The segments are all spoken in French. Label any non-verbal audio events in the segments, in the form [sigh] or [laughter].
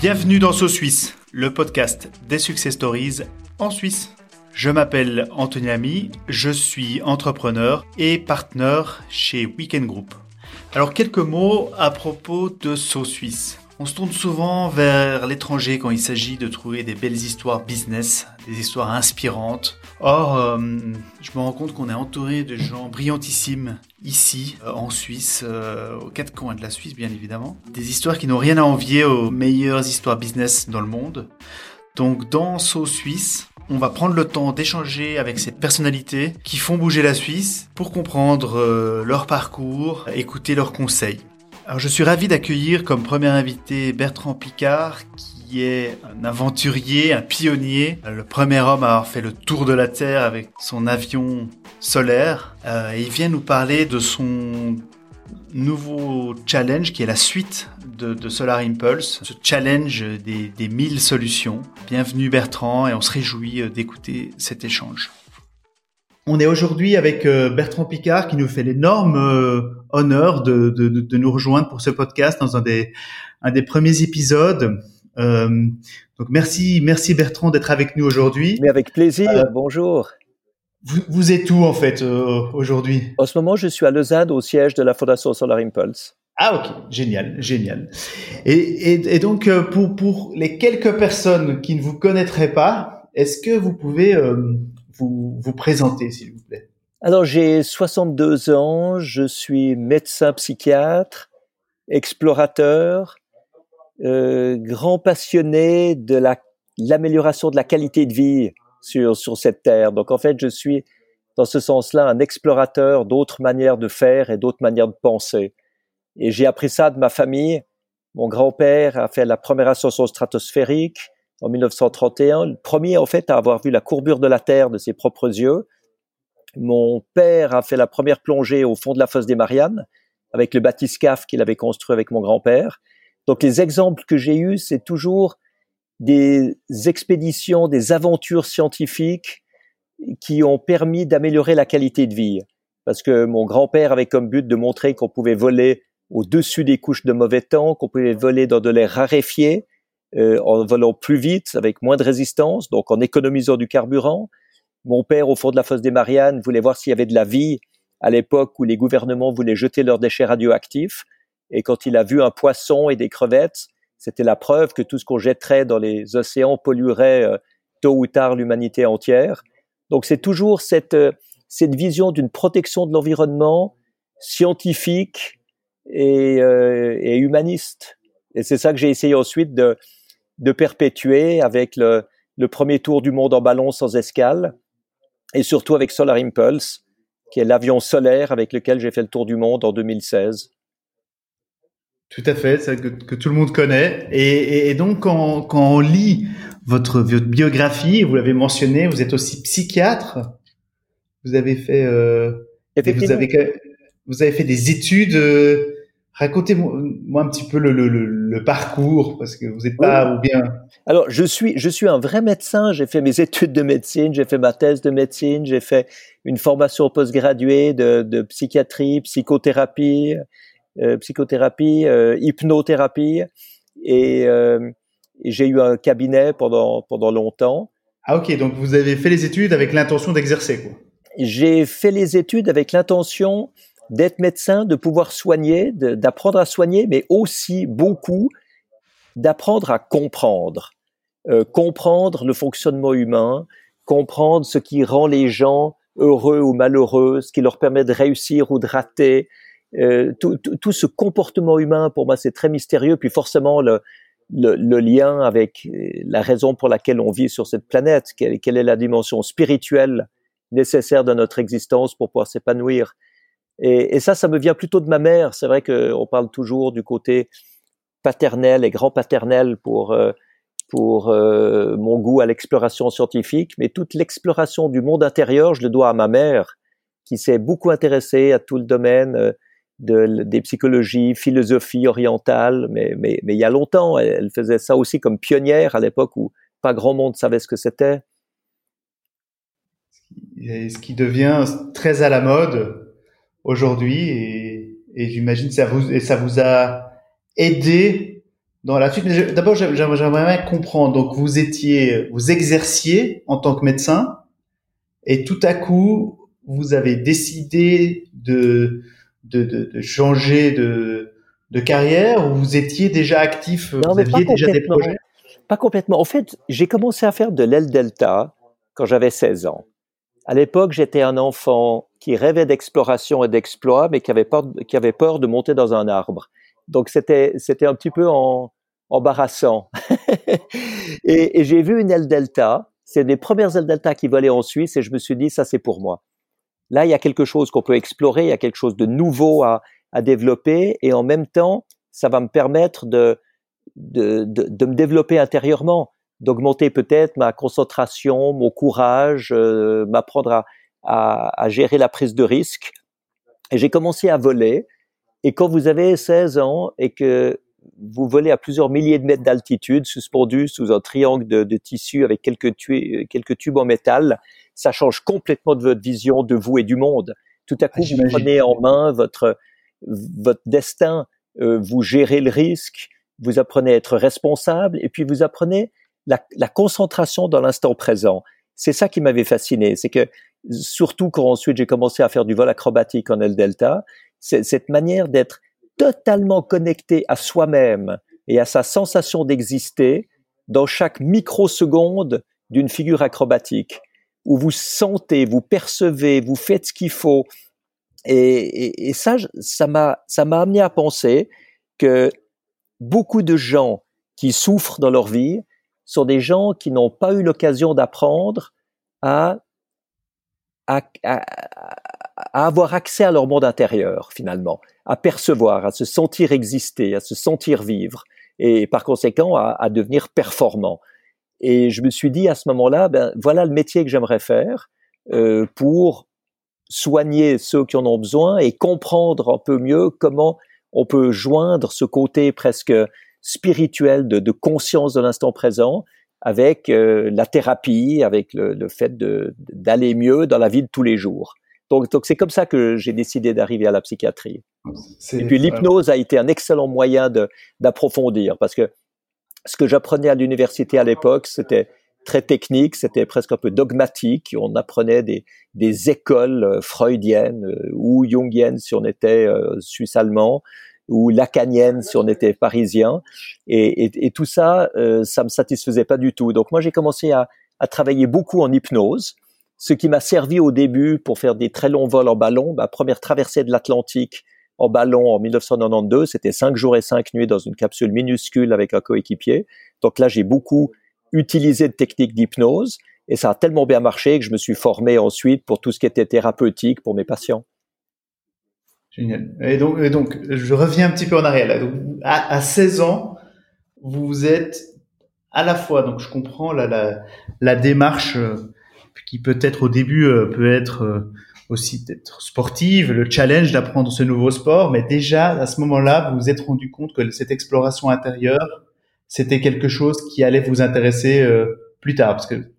Bienvenue dans So Suisse, le podcast des success stories en Suisse. Je m'appelle Anthony Ami, je suis entrepreneur et partenaire chez Weekend Group. Alors quelques mots à propos de So Suisse. On se tourne souvent vers l'étranger quand il s'agit de trouver des belles histoires business, des histoires inspirantes. Or, euh, je me rends compte qu'on est entouré de gens brillantissimes ici, euh, en Suisse, euh, aux quatre coins de la Suisse, bien évidemment. Des histoires qui n'ont rien à envier aux meilleures histoires business dans le monde. Donc, dans So Suisse, on va prendre le temps d'échanger avec ces personnalités qui font bouger la Suisse pour comprendre leur parcours, écouter leurs conseils. Alors je suis ravi d'accueillir comme premier invité Bertrand Picard, qui est un aventurier, un pionnier, le premier homme à avoir fait le tour de la Terre avec son avion solaire. Euh, il vient nous parler de son nouveau challenge qui est la suite de, Solar Impulse, ce challenge des, des 1000 solutions. Bienvenue Bertrand et on se réjouit euh, d'écouter cet échange. On est aujourd'hui avec euh, Bertrand Picard qui nous fait l'énorme euh, honneur de, nous rejoindre pour ce podcast dans un des, un des premiers épisodes. Euh, donc merci, merci Bertrand d'être avec nous aujourd'hui. Mais avec plaisir. bonjour. Vous, êtes où en fait aujourd'hui? En ce moment, je suis à Lausanne au siège de la Fondation Solar Impulse. Ah ok, génial, génial. Et, et, donc pour, pour les quelques personnes qui ne vous connaîtraient pas, est-ce que vous pouvez vous, vous présenter, s'il vous plaît Alors, j'ai 62 ans, je suis médecin psychiatre, explorateur, euh, grand passionné de la, l'amélioration de la qualité de vie sur, sur cette terre. Donc, en fait, je suis, dans ce sens-là, un explorateur d'autres manières de faire et d'autres manières de penser. Et j'ai appris ça de ma famille. Mon grand-père a fait la première ascension stratosphérique en 1931, le premier en fait à avoir vu la courbure de la Terre de ses propres yeux. Mon père a fait la première plongée au fond de la fosse des Mariannes avec le bathyscaphe qu'il avait construit avec mon grand-père. Donc les exemples que j'ai eus, c'est toujours des expéditions, des aventures scientifiques qui ont permis d'améliorer la qualité de vie. Parce que mon grand-père avait comme but de montrer qu'on pouvait voler au-dessus des couches de mauvais temps, qu'on pouvait voler dans de l'air raréfié, en volant plus vite, avec moins de résistance, donc en économisant du carburant. Mon père, au fond de la fosse des Mariannes, voulait voir s'il y avait de la vie à l'époque où les gouvernements voulaient jeter leurs déchets radioactifs. Et quand il a vu un poisson et des crevettes, c'était la preuve que tout ce qu'on jetterait dans les océans polluerait euh, tôt ou tard l'humanité entière. Donc c'est toujours cette, euh, cette vision d'une protection de l'environnement scientifique et, et humaniste. Et c'est ça que j'ai essayé ensuite de, de perpétuer avec le, le premier tour du monde en ballon sans escale et surtout avec Solar Impulse, qui est l'avion solaire avec lequel j'ai fait le tour du monde en 2016. Tout à fait, ça que, que, tout le monde connaît. Et, et, donc, quand, quand, on lit votre, votre biographie, vous l'avez mentionné, vous êtes aussi psychiatre. Vous avez fait, euh, vous avez, vous avez fait des études. Euh, Racontez-moi un petit peu le, le, le, parcours, parce que vous n'êtes pas ou bien. Alors, je suis, je suis un vrai médecin. J'ai fait mes études de médecine, j'ai fait ma thèse de médecine, j'ai fait une formation postgraduée de, de psychiatrie, psychothérapie, euh, psychothérapie, euh, hypnothérapie, et, euh, et j'ai eu un cabinet pendant pendant longtemps. Ah ok, donc vous avez fait les études avec l'intention d'exercer quoi. J'ai fait les études avec l'intention d'être médecin, de pouvoir soigner, d'apprendre à soigner, mais aussi beaucoup d'apprendre à comprendre, euh, comprendre le fonctionnement humain, comprendre ce qui rend les gens heureux ou malheureux, ce qui leur permet de réussir ou de rater. Euh, tout, tout, ce comportement humain, pour moi, c'est très mystérieux. Puis forcément, le, le, le, lien avec la raison pour laquelle on vit sur cette planète, quelle, quelle est la dimension spirituelle nécessaire de notre existence pour pouvoir s'épanouir. Et, et, ça, ça me vient plutôt de ma mère. C'est vrai qu'on parle toujours du côté paternel et grand paternel pour euh, pour euh, mon goût à l'exploration scientifique, mais toute l'exploration du monde intérieur, je le dois à ma mère, qui s'est beaucoup intéressée à tout le domaine euh, de, des psychologies, philosophie orientale, mais, mais, mais il y a longtemps, elle, faisait ça aussi comme pionnière à l'époque où pas grand monde savait ce que c'était. Ce qui devient très à la mode aujourd'hui et, et j'imagine ça vous et ça vous a aidé dans la suite. Mais d'abord, j'aimerais bien comprendre. Donc, vous étiez, vous exerciez en tant que médecin, et tout à coup, vous avez décidé de de, de, de changer de de carrière ou vous étiez déjà actif, non, vous aviez déjà des projets? Pas complètement. En fait, j'ai commencé à faire de l'aile delta quand j'avais 16 ans. À l'époque, j'étais un enfant qui rêvait d'exploration et d'exploit, mais qui avait, peur, de monter dans un arbre. Donc c'était un petit peu embarrassant. [laughs] et, j'ai vu une aile delta. C'est des premières ailes delta qui volaient en Suisse, et je me suis dit ça c'est pour moi. Là, il y a quelque chose qu'on peut explorer, il y a quelque chose de nouveau à, développer et en même temps, ça va me permettre de me développer intérieurement, d'augmenter peut-être ma concentration, mon courage, euh, m'apprendre à, à, à, gérer la prise de risque. Et j'ai commencé à voler. Et quand vous avez 16 ans et que vous volez à plusieurs milliers de mètres d'altitude, suspendu sous un triangle de, de tissu avec quelques, tu quelques tubes en métal, ça change complètement de votre vision de vous et du monde. Tout à coup, ah, vous prenez en main votre, votre destin, euh, vous gérez le risque, vous apprenez à être responsable et puis vous apprenez la, la concentration dans l'instant présent. C'est ça qui m'avait fasciné, c'est que surtout quand ensuite j'ai commencé à faire du vol acrobatique en L Delta, cette manière d'être totalement connecté à soi-même et à sa sensation d'exister dans chaque microseconde d'une figure acrobatique, où vous sentez, vous percevez, vous faites ce qu'il faut, et, et, ça, ça m'a, ça m'a amené à penser que beaucoup de gens qui souffrent dans leur vie sont des gens qui n'ont pas eu l'occasion d'apprendre à, à, à, à, avoir accès à leur monde intérieur, finalement, à percevoir, à se sentir exister, à se sentir vivre, et par conséquent à, à devenir performant. Et je me suis dit à ce moment-là, ben voilà le métier que j'aimerais faire euh, pour soigner ceux qui en ont besoin et comprendre un peu mieux comment on peut joindre ce côté presque spirituel de, de conscience de l'instant présent avec euh, la thérapie, avec le, le fait d'aller mieux dans la vie de tous les jours. Donc, donc c'est comme ça que j'ai décidé d'arriver à la psychiatrie. Et puis l'hypnose a été un excellent moyen d'approfondir parce que ce que j'apprenais à l'université à l'époque, c'était très technique, c'était presque un peu dogmatique. On apprenait des, des écoles euh, freudiennes euh, ou jungiennes si on était euh, suisse-allemand ou lacanienne si on était parisien. Et, et, et tout ça, euh, ça me satisfaisait pas du tout. Donc moi, j'ai commencé à, à, travailler beaucoup en hypnose, ce qui m'a servi au début pour faire des très longs vols en ballon. Ma première traversée de l'Atlantique en ballon en 1992, c'était cinq jours et cinq nuits dans une capsule minuscule avec un coéquipier. Donc là, j'ai beaucoup utilisé de techniques d'hypnose et ça a tellement bien marché que je me suis formé ensuite pour tout ce qui était thérapeutique pour mes patients. Et donc, je reviens un petit peu en arrière. À, à 16 ans, vous êtes à la fois, donc je comprends la démarche euh, qui peut-être au début euh, peut être euh, aussi d'être sportive, le challenge d'apprendre ce nouveau sport, mais déjà à ce moment-là, vous vous êtes rendu compte que cette exploration intérieure, c'était quelque chose qui allait vous intéresser euh, plus tard, parce que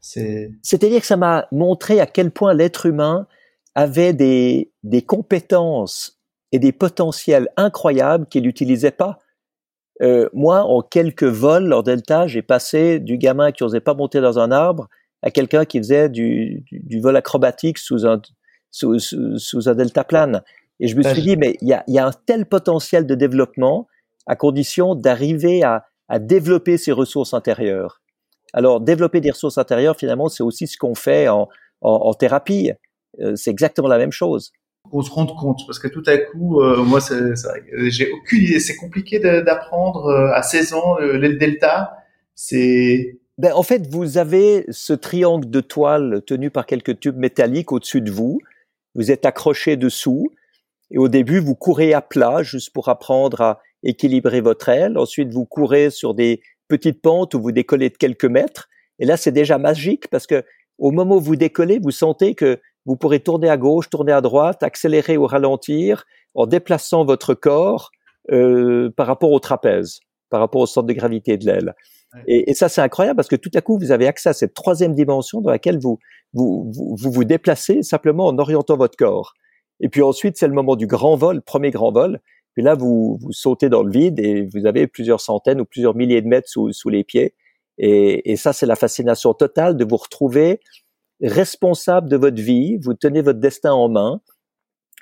c'est. C'est-à-dire que ça m'a montré à quel point l'être humain avait des, des compétences et des potentiels incroyables qu'il n'utilisait pas. Euh, moi, en quelques vols lors Delta, j'ai passé du gamin qui n'osait pas monter dans un arbre à quelqu'un qui faisait du, du, du, vol acrobatique sous un, sous, sous, sous un deltaplane. Et je me suis dit, mais il y a, y a, un tel potentiel de développement à condition d'arriver à, à, développer ses ressources intérieures. Alors, développer des ressources intérieures, finalement, c'est aussi ce qu'on fait en, en, en thérapie. Euh, c'est exactement la même chose. On se rend compte, parce que tout à coup, euh, moi, j'ai aucune idée. C'est compliqué d'apprendre euh, à 16 ans euh, le delta. C'est ben, en fait, vous avez ce triangle de toile tenu par quelques tubes métalliques au-dessus de vous. Vous êtes accroché dessous. Et au début, vous courez à plat juste pour apprendre à équilibrer votre aile. Ensuite, vous courez sur des petites pentes où vous décollez de quelques mètres. Et là, c'est déjà magique parce que au moment où vous décollez, vous sentez que vous pourrez tourner à gauche, tourner à droite, accélérer ou ralentir en déplaçant votre corps euh, par rapport au trapèze, par rapport au centre de gravité de l'aile. Et, et, ça, c'est incroyable parce que tout à coup, vous avez accès à cette troisième dimension dans laquelle vous vous, vous, vous, vous déplacez simplement en orientant votre corps. Et puis ensuite, c'est le moment du grand vol, premier grand vol. Puis là, vous, vous sautez dans le vide et vous avez plusieurs centaines ou plusieurs milliers de mètres sous, sous les pieds. Et, et ça, c'est la fascination totale de vous retrouver responsable de votre vie. Vous tenez votre destin en main.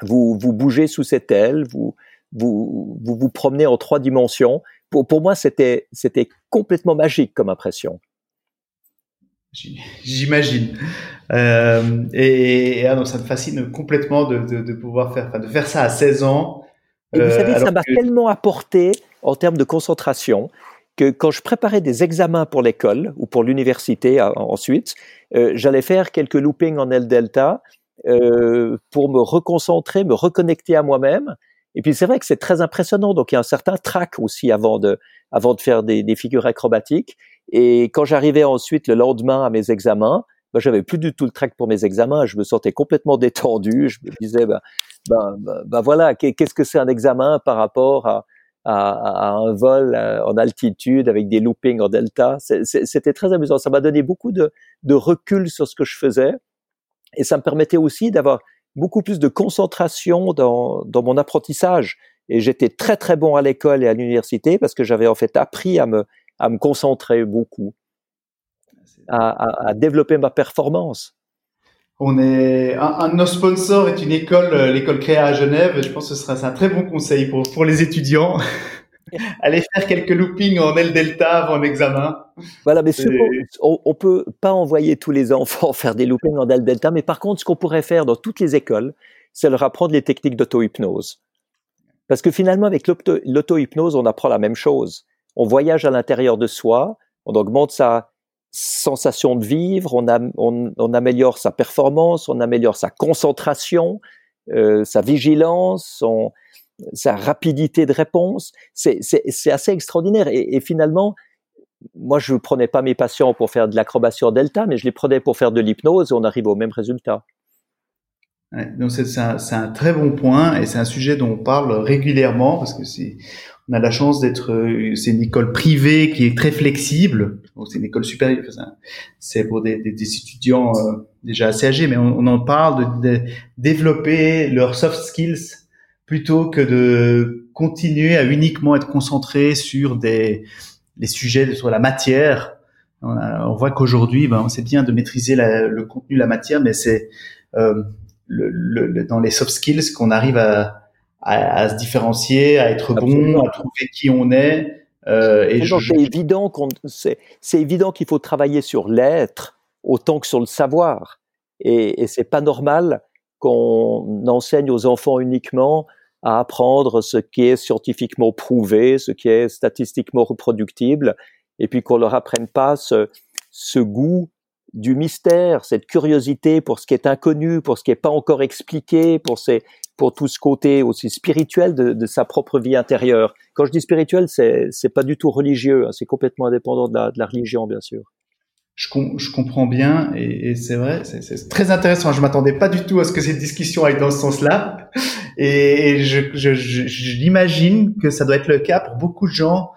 Vous, vous bougez sous cette aile. Vous, vous, vous, vous promenez en trois dimensions. Pour, pour moi, c'était, c'était complètement magique comme impression. J'imagine. Euh, et, et ah non, ça me fascine complètement de, de, de pouvoir faire, de faire ça à 16 ans. Et vous savez, euh, ça m'a tellement apporté en termes de concentration que quand je préparais des examens pour l'école ou pour l'université ensuite, euh, j'allais faire quelques loopings en L delta euh, pour me reconcentrer, me reconnecter à moi-même. Et puis c'est vrai que c'est très impressionnant. Donc il y a un certain trac aussi avant de avant de faire des, des figures acrobatiques. Et quand j'arrivais ensuite le lendemain à mes examens, ben, j'avais plus du tout le trac pour mes examens. Je me sentais complètement détendu. Je me disais, ben, ben, ben voilà, qu'est-ce que c'est un examen par rapport à, à, à, un vol euh, en altitude avec des loopings en delta. C'était très amusant. Ça m'a donné beaucoup de, de, recul sur ce que je faisais et ça me permettait aussi d'avoir beaucoup plus de concentration dans, dans mon apprentissage. Et j'étais très très bon à l'école et à l'université parce que j'avais en fait appris à me, à me concentrer beaucoup, à, à, à développer ma performance. On est un, de nos sponsors est une école, euh, l'école Créa à Genève. Je pense que ce sera un très bon conseil pour pour les étudiants. [laughs] Aller faire quelques loopings en L delta avant l'examen. Voilà, mais on, on peut pas envoyer tous les enfants [laughs] faire des loopings en L delta, mais par contre, ce qu'on pourrait faire dans toutes les écoles, c'est leur apprendre les techniques d'auto-hypnose. Parce que finalement, avec l'auto-hypnose, on apprend la même chose. On voyage à l'intérieur de soi, on augmente sa sensation de vivre, on, on, améliore sa performance, on améliore sa concentration, euh, sa vigilance, son, sa rapidité de réponse. C'est assez extraordinaire. Et, finalement, moi, je ne prenais pas mes patients pour faire de l'acrobatie delta, mais je les prenais pour faire de l'hypnose et on arrive au même résultat. Ouais, donc c'est un, un, très bon point et c'est un sujet dont on parle régulièrement parce que c'est on a la chance d'être, euh, c'est une école privée qui est très flexible. c'est une école supérieure, c'est pour des, des, des étudiants euh, déjà assez âgés, mais on, on en parle de, de, développer leurs soft skills plutôt que de continuer à uniquement être concentré sur des les sujets sur la matière. On, on voit qu'aujourd'hui, ben, c'est bien de maîtriser la, le contenu, la matière, mais c'est euh, le, le, dans les soft skills qu'on arrive à à, à, se différencier, à être bon, à trouver qui on est. Euh, et je... c'est évident qu'on, c'est, c'est évident qu'il faut travailler sur l'être autant que sur le savoir. Et, et c'est pas normal qu'on enseigne aux enfants uniquement à apprendre ce qui est scientifiquement prouvé, ce qui est statistiquement reproductible, et puis qu'on leur apprenne pas ce, ce goût du mystère, cette curiosité pour ce qui est inconnu, pour ce qui n'est pas encore expliqué, pour ces, pour tout ce côté aussi spirituel de, sa propre vie intérieure. Quand je dis spirituel, c'est c'est pas du tout religieux, hein, c'est complètement indépendant de la, religion, bien sûr. Je, com je comprends bien et, c'est vrai, c'est très intéressant. Je m'attendais pas du tout à ce que cette discussion aille dans ce sens-là, et, je, l'imagine que ça doit être le cas pour beaucoup de gens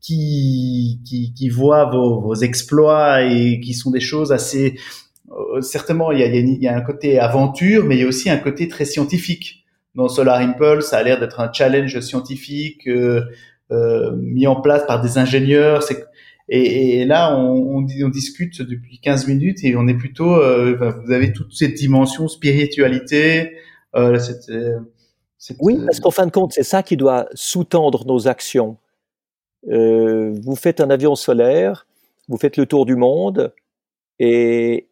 qui voient vos, exploits et qui sont des choses assez euh, certainement il y a un côté aventure, mais il y a aussi un côté très scientifique dans Solar Impulse, ça a l'air d'être un challenge scientifique euh, euh, mis en place par des ingénieurs. Et, là, on, discute depuis 15 minutes et on est plutôt, euh, vous avez toute cette dimension spiritualité. Oui, parce qu'en fin de compte, c'est ça qui doit sous-tendre nos actions. Vous faites un avion solaire, vous faites le tour du monde, et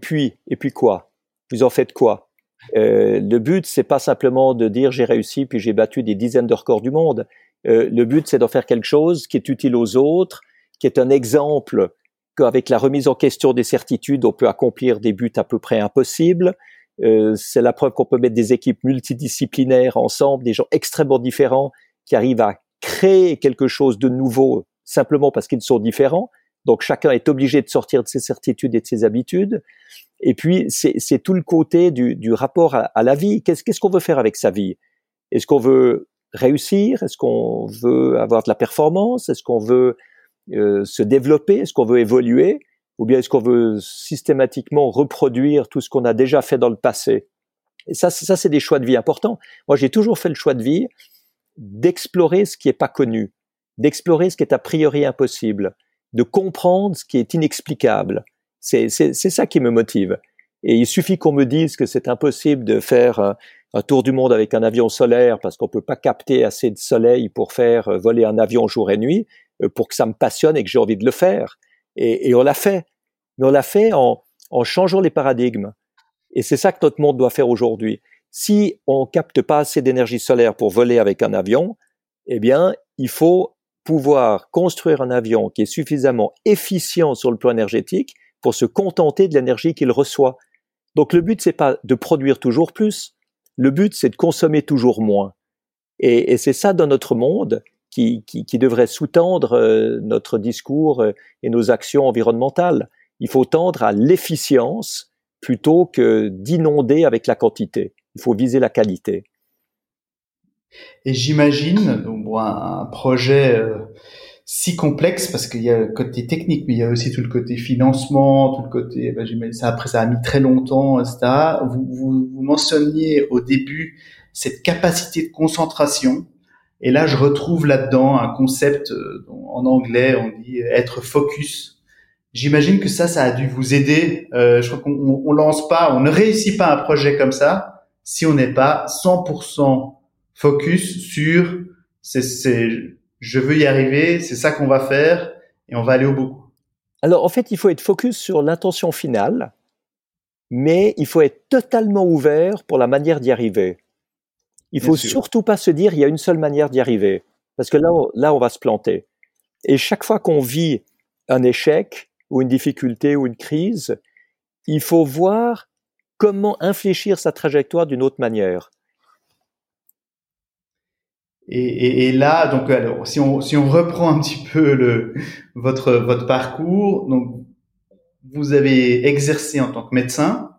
puis, et puis quoi? Vous en faites quoi? Euh, le but, c'est pas simplement de dire j'ai réussi puis j'ai battu des dizaines de records du monde. Euh, le but, c'est d'en faire quelque chose qui est utile aux autres, qui est un exemple qu'avec la remise en question des certitudes, on peut accomplir des buts à peu près impossibles. Euh, c'est la preuve qu'on peut mettre des équipes multidisciplinaires ensemble, des gens extrêmement différents qui arrivent à créer quelque chose de nouveau simplement parce qu'ils sont différents. Donc chacun est obligé de sortir de ses certitudes et de ses habitudes. Et puis c'est tout le côté du, rapport à, la vie. Qu'est-ce qu'on veut faire avec sa vie? Est-ce qu'on veut réussir? Est-ce qu'on veut avoir de la performance? Est-ce qu'on veut euh, se développer? Est-ce qu'on veut évoluer? Ou bien est-ce qu'on veut systématiquement reproduire tout ce qu'on a déjà fait dans le passé? Et ça, ça c'est des choix de vie importants. Moi, j'ai toujours fait le choix de vie d'explorer ce qui est pas connu, d'explorer ce qui est a priori impossible, de comprendre ce qui est inexplicable. C'est ça qui me motive. Et il suffit qu'on me dise que c'est impossible de faire un, un, tour du monde avec un avion solaire parce qu'on peut pas capter assez de soleil pour faire euh, voler un avion jour et nuit, euh, pour que ça me passionne et que j'ai envie de le faire. Et, et on l'a fait. Mais on l'a fait en, en changeant les paradigmes. Et c'est ça que notre monde doit faire aujourd'hui. Si on capte pas assez d'énergie solaire pour voler avec un avion, eh bien, il faut pouvoir construire un avion qui est suffisamment efficient sur le plan énergétique pour se contenter de l'énergie qu'il reçoit. Donc le but c'est pas de produire toujours plus, le but c'est de consommer toujours moins. Et, c'est ça dans notre monde qui devrait sous-tendre euh, notre discours euh, et nos actions environnementales. Il faut tendre à l'efficience plutôt que d'inonder avec la quantité. Il faut viser la qualité. Et j'imagine, un, projet euh, si complexe, parce qu'il y a le côté technique, mais il y a aussi tout le côté financement, tout le côté, ben, ça, après ça a mis très longtemps, etc. Vous, vous, vous mentionniez au début cette capacité de concentration. Et là, je retrouve là-dedans un concept, euh, en anglais, on dit être focus. J'imagine que ça, ça a dû vous aider. Euh, je crois qu'on on lance pas, on ne réussit pas un projet comme ça si on n'est pas 100% focus sur c'est, je veux y arriver, c'est ça qu'on va faire et on va aller au bout. Alors en fait, il faut être focus sur l'intention finale, mais il faut être totalement ouvert pour la manière d'y arriver. Il faut surtout pas se dire il y a une seule manière d'y arriver, parce que là, là, on va se planter. Et chaque fois qu'on vit un échec, ou une difficulté ou une crise, il faut voir comment infléchir sa trajectoire d'une autre manière. Et, et, là, donc, alors, si on, si on reprend un petit peu le, votre, votre parcours, donc, vous avez exercé en tant que médecin,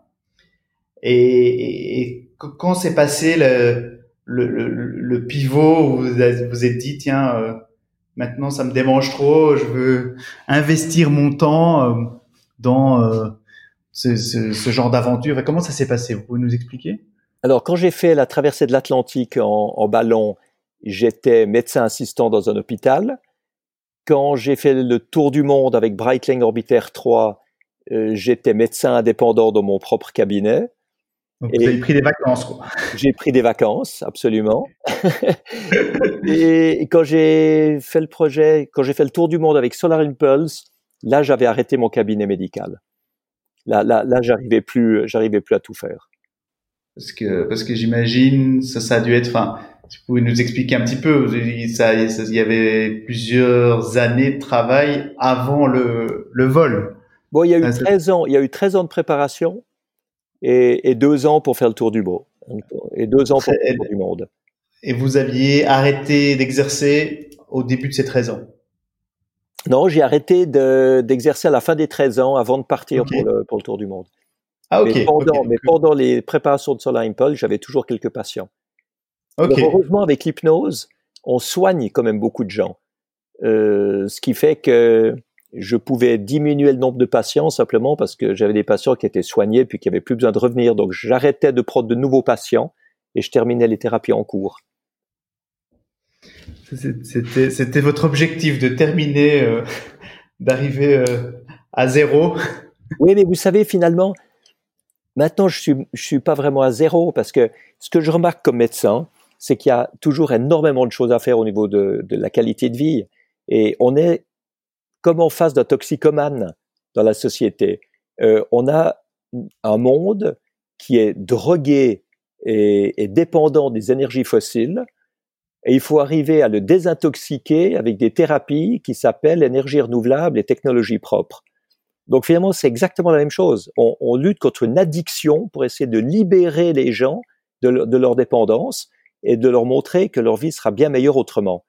et, et quand s'est passé le, le, le, pivot où vous vous êtes dit, tiens, euh, Maintenant, ça me démange trop. Je veux investir mon temps euh, dans euh, ce, ce, ce, genre d'aventure. Comment ça s'est passé? Vous pouvez nous expliquer? Alors, quand j'ai fait la traversée de l'Atlantique en, en, ballon, j'étais médecin assistant dans un hôpital. Quand j'ai fait le tour du monde avec Breitling Orbiter 3, euh, j'étais médecin indépendant dans mon propre cabinet. Donc vous avez pris des vacances, quoi. J'ai pris des vacances, absolument. [laughs] et quand j'ai fait le projet, quand j'ai fait le tour du monde avec Solar Impulse, là, j'avais arrêté mon cabinet médical. Là, là, là, j'arrivais plus, j'arrivais plus à tout faire. Parce que, parce que j'imagine, ça, ça a dû être, enfin, tu pouvez nous expliquer un petit peu, ça, il y avait plusieurs années de travail avant le, le vol. Bon, il y a eu 13 ans, il y a eu 13 ans de préparation et, et, deux ans pour faire le tour du beau, et deux ans pour faire le tour du monde. Et vous aviez arrêté d'exercer au début de ces 13 ans? Non, j'ai arrêté d'exercer à la fin des 13 ans avant de partir pour, le, pour, le, tour du monde. Ah, ok. Mais pendant, mais pendant les préparations de Solar Impulse, j'avais toujours quelques patients. Okay. heureusement, avec l'hypnose, on soigne quand même beaucoup de gens. Euh, ce qui fait que je pouvais diminuer le nombre de patients simplement parce que j'avais des patients qui étaient soignés puis qui avaient plus besoin de revenir. Donc j'arrêtais de prendre de nouveaux patients et je terminais les thérapies en cours. C'était, c'était votre objectif de terminer, euh, [laughs] d'arriver euh, à zéro. [laughs] Oui, mais vous savez, finalement, maintenant je suis, je suis pas vraiment à zéro parce que ce que je remarque comme médecin, c'est qu'il y a toujours énormément de choses à faire au niveau de, la qualité de vie. Et on est comme en face d'un toxicomane dans la société. Euh, on a un monde qui est drogué et, dépendant des énergies fossiles, et il faut arriver à le désintoxiquer avec des thérapies qui s'appellent énergie renouvelable et technologie propre. Donc finalement, c'est exactement la même chose. On, lutte contre une addiction pour essayer de libérer les gens de leur dépendance et de leur montrer que leur vie sera bien meilleure autrement.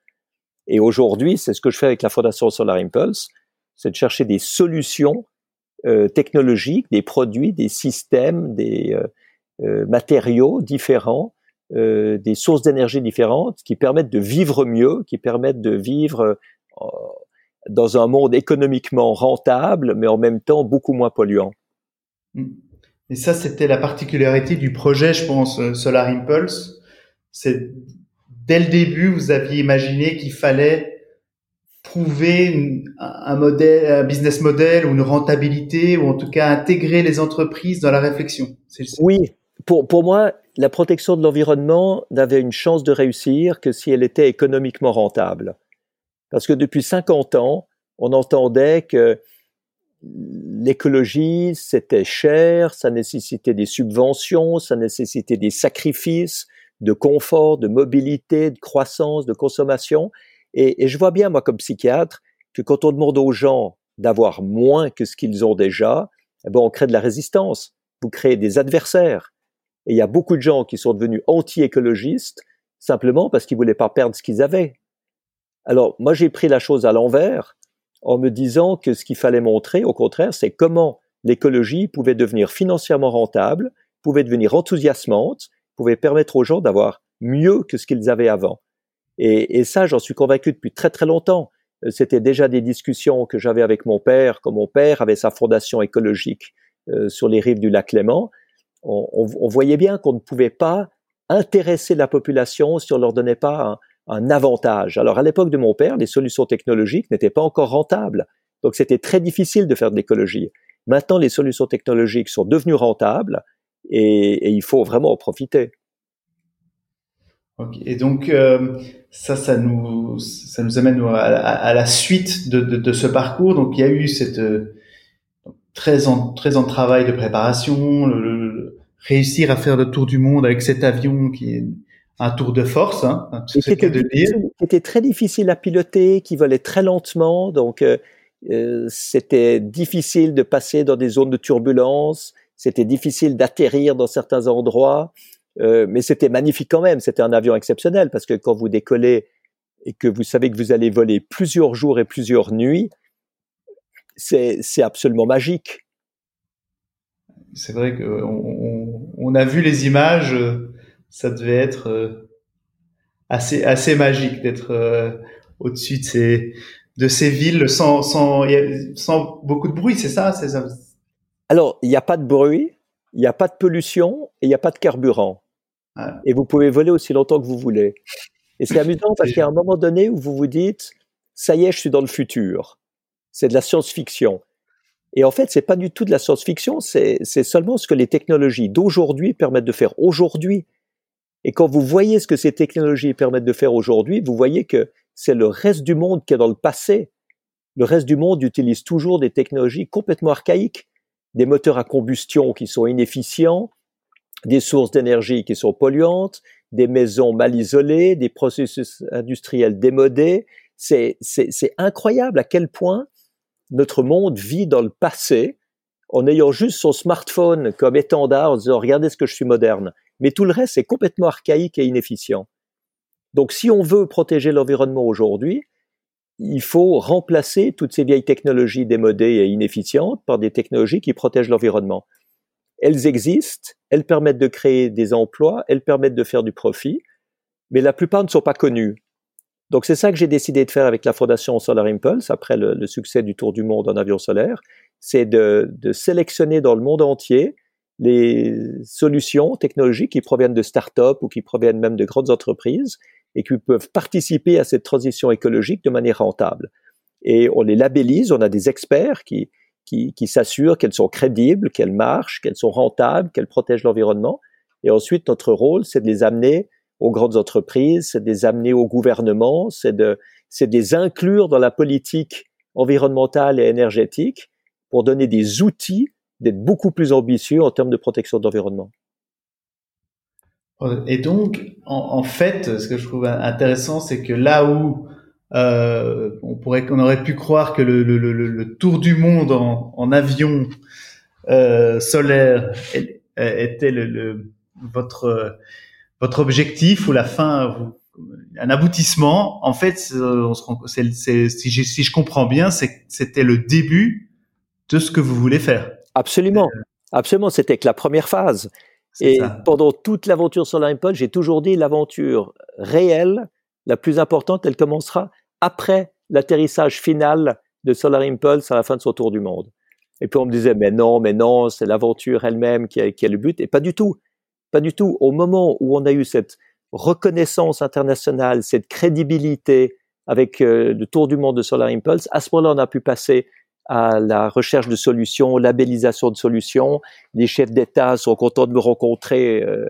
Et aujourd'hui, c'est ce que je fais avec la Fondation Solar Impulse, c'est de chercher des solutions euh, technologiques, des produits, des systèmes, des euh, euh, matériaux différents, des sources d'énergie différentes qui permettent de vivre mieux, qui permettent de vivre dans un monde économiquement rentable, mais en même temps beaucoup moins polluant. Et ça, c'était la particularité du projet, je pense, Solar Impulse. C'est dès le début, vous aviez imaginé qu'il fallait prouver un modèle, un business model ou une rentabilité, ou en tout cas intégrer les entreprises dans la réflexion. Oui, pour, pour moi, la protection de l'environnement n'avait une chance de réussir que si elle était économiquement rentable. Parce que depuis 50 ans, on entendait que l'écologie, c'était cher, ça nécessitait des subventions, ça nécessitait des sacrifices de confort, de mobilité, de croissance, de consommation. Et, je vois bien, moi, comme psychiatre, que quand on demande aux gens d'avoir moins que ce qu'ils ont déjà, eh ben, on crée de la résistance. Vous créez des adversaires. Et il y a beaucoup de gens qui sont devenus anti-écologistes simplement parce qu'ils voulaient pas perdre ce qu'ils avaient. Alors, moi, j'ai pris la chose à l'envers en me disant que ce qu'il fallait montrer, au contraire, c'est comment l'écologie pouvait devenir financièrement rentable, pouvait devenir enthousiasmante, pouvait permettre aux gens d'avoir mieux que ce qu'ils avaient avant. Et, ça, j'en suis convaincu depuis très très longtemps. Euh, c'était déjà des discussions que j'avais avec mon père, quand mon père avait sa fondation écologique euh, sur les rives du lac Léman. On, voyait bien qu'on ne pouvait pas intéresser la population si on leur donnait pas un avantage. Alors à l'époque de mon père, les solutions technologiques n'étaient pas encore rentables. Donc c'était très difficile de faire de l'écologie. Maintenant, les solutions technologiques sont devenues rentables et, il faut vraiment en profiter. Et donc euh, ça, ça nous, ça nous amène à, la suite de, ce parcours. Donc il y a eu cette 13 ans, 13 ans de travail de préparation, réussir à faire le tour du monde avec cet avion qui est un tour de force, hein, Qui était très difficile à piloter, qui volait très lentement, donc euh, euh, c'était difficile de passer dans des zones de turbulence, c'était difficile d'atterrir dans certains endroits, euh, mais c'était magnifique quand même. C'était un avion exceptionnel parce que quand vous décollez et que vous savez que vous allez voler plusieurs jours et plusieurs nuits, c'est absolument magique. C'est vrai qu'on on a vu les images ça devait être euh, assez assez magique d'être euh, au-dessus de ces de ces villes sans sans sans beaucoup de bruit, c'est ça? Alors, il n'y a pas de bruit, il n'y a pas de pollution et il n'y a pas de carburant. Ah. Et vous pouvez voler aussi longtemps que vous voulez. Et c'est amusant parce qu'il y a un moment donné où vous vous dites, ça y est, je suis dans le futur. C'est de la science-fiction. Et en fait, c'est pas du tout de la science-fiction, c'est seulement ce que les technologies d'aujourd'hui permettent de faire aujourd'hui. Et quand vous voyez ce que ces technologies permettent de faire aujourd'hui, vous voyez que c'est le reste du monde qui est dans le passé. Le reste du monde utilise toujours des technologies complètement archaïques, des moteurs à combustion qui sont inefficients, des sources d'énergie qui sont polluantes, des maisons mal isolées, des processus industriels démodés. C'est, incroyable à quel point notre monde vit dans le passé en ayant juste son smartphone comme étendard en disant regardez ce que je suis moderne mais tout le reste est complètement archaïque et inefficient. Donc si on veut protéger l'environnement aujourd'hui, il faut remplacer toutes ces vieilles technologies démodées et inefficientes par des technologies qui protègent l'environnement. Elles existent, elles permettent de créer des emplois, elles permettent de faire du profit, mais la plupart ne sont pas connues. Donc c'est ça que j'ai décidé de faire avec la fondation Solar Impulse après le, succès du Tour du monde en avion solaire, c'est de, de sélectionner dans le monde entier les solutions technologiques qui proviennent de start-up ou qui proviennent même de grandes entreprises et qui peuvent participer à cette transition écologique de manière rentable. Et on les labellise, on a des experts qui, qui, qui s'assurent qu'elles sont crédibles, qu'elles marchent, qu'elles sont rentables, qu'elles protègent l'environnement. Et ensuite, notre rôle, c'est de les amener aux grandes entreprises, c'est de les amener au gouvernement, c'est de, c'est de les inclure dans la politique environnementale et énergétique pour donner des outils d'être beaucoup plus ambitieux en termes de protection de l'environnement. Et donc, en, fait, ce que je trouve intéressant, c'est que là où euh, on pourrait, qu'on aurait pu croire que le, le, le, le tour du monde en, en avion euh, solaire était le, votre votre objectif ou la fin, un aboutissement. En fait, on se, c'est, si, je, si je comprends bien, c'était le début de ce que vous voulez faire. Absolument, euh, absolument. C'était que la première phase. Et pendant toute l'aventure sur l'iPod, j'ai toujours dit l'aventure réelle, la plus importante, elle commencera après l'atterrissage final de Solar Impulse à la fin de son tour du monde. Et puis on me disait, mais non, mais non, c'est l'aventure elle-même qui, qui est le but. Et pas du tout. Pas du tout. Au moment où on a eu cette reconnaissance internationale, cette crédibilité avec euh, le tour du monde de Solar Impulse, à ce moment-là, on a pu passer à la recherche de solutions, labellisation de solutions. Les chefs d'État sont contents de me rencontrer euh,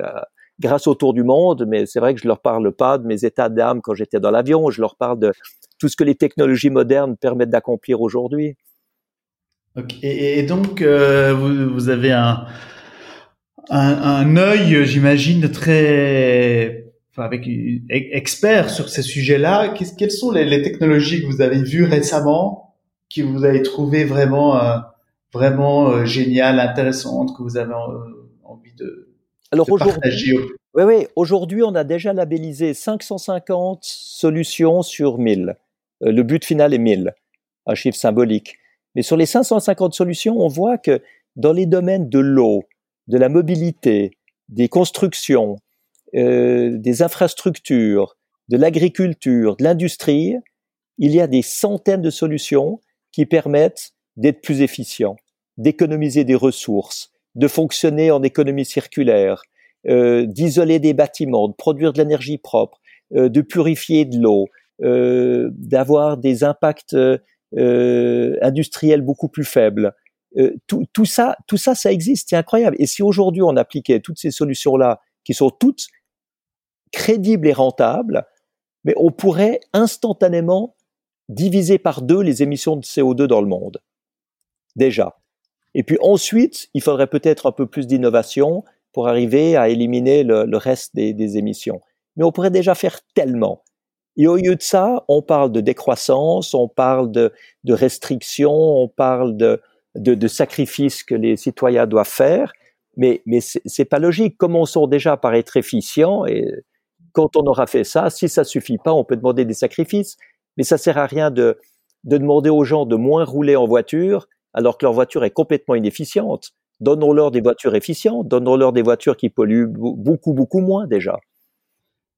grâce au tour du monde, mais c'est vrai que je leur parle pas de mes états d'âme quand j'étais dans l'avion, je leur parle de tout ce que les technologies modernes permettent d'accomplir aujourd'hui. Et, donc, euh, vous, avez un, un, œil, j'imagine, très enfin, avec expert sur ces sujets-là. Quelles sont les, technologies que vous avez vues récemment, que vous avez trouvées vraiment, euh, vraiment euh, géniales, intéressantes, que vous avez envie de, alors aujourd'hui, oui, oui, aujourd'hui, on a déjà labellisé 550 solutions sur 1000. Euh, le but final est 1000, un chiffre symbolique. Mais sur les 550 solutions, on voit que dans les domaines de l'eau, de la mobilité, des constructions, euh, des infrastructures, de l'agriculture, de l'industrie, il y a des centaines de solutions qui permettent d'être plus efficients, d'économiser des ressources, de fonctionner en économie circulaire, euh, d'isoler des bâtiments, de produire de l'énergie propre, euh, de purifier de l'eau, euh, d'avoir des impacts industriels beaucoup plus faibles. Tout, tout, ça, tout ça, ça existe, c'est incroyable. Et si aujourd'hui on appliquait toutes ces solutions-là, qui sont toutes crédibles et rentables, mais on pourrait instantanément diviser par deux les émissions de CO2 dans le monde. Déjà. Et puis ensuite, il faudrait peut-être un peu plus d'innovation pour arriver à éliminer le, reste des, émissions. Mais on pourrait déjà faire tellement. Et au lieu de ça, on parle de décroissance, on parle de, restrictions, on parle de, sacrifices que les citoyens doivent faire. Mais, mais c'est pas logique. Commençons déjà par être efficients et quand on aura fait ça, si ça suffit pas, on peut demander des sacrifices. Mais ça sert à rien de, de demander aux gens de moins rouler en voiture alors que leur voiture est complètement inefficiente. Donnons-leur des voitures efficientes, donnons-leur des voitures qui polluent beaucoup, beaucoup moins déjà.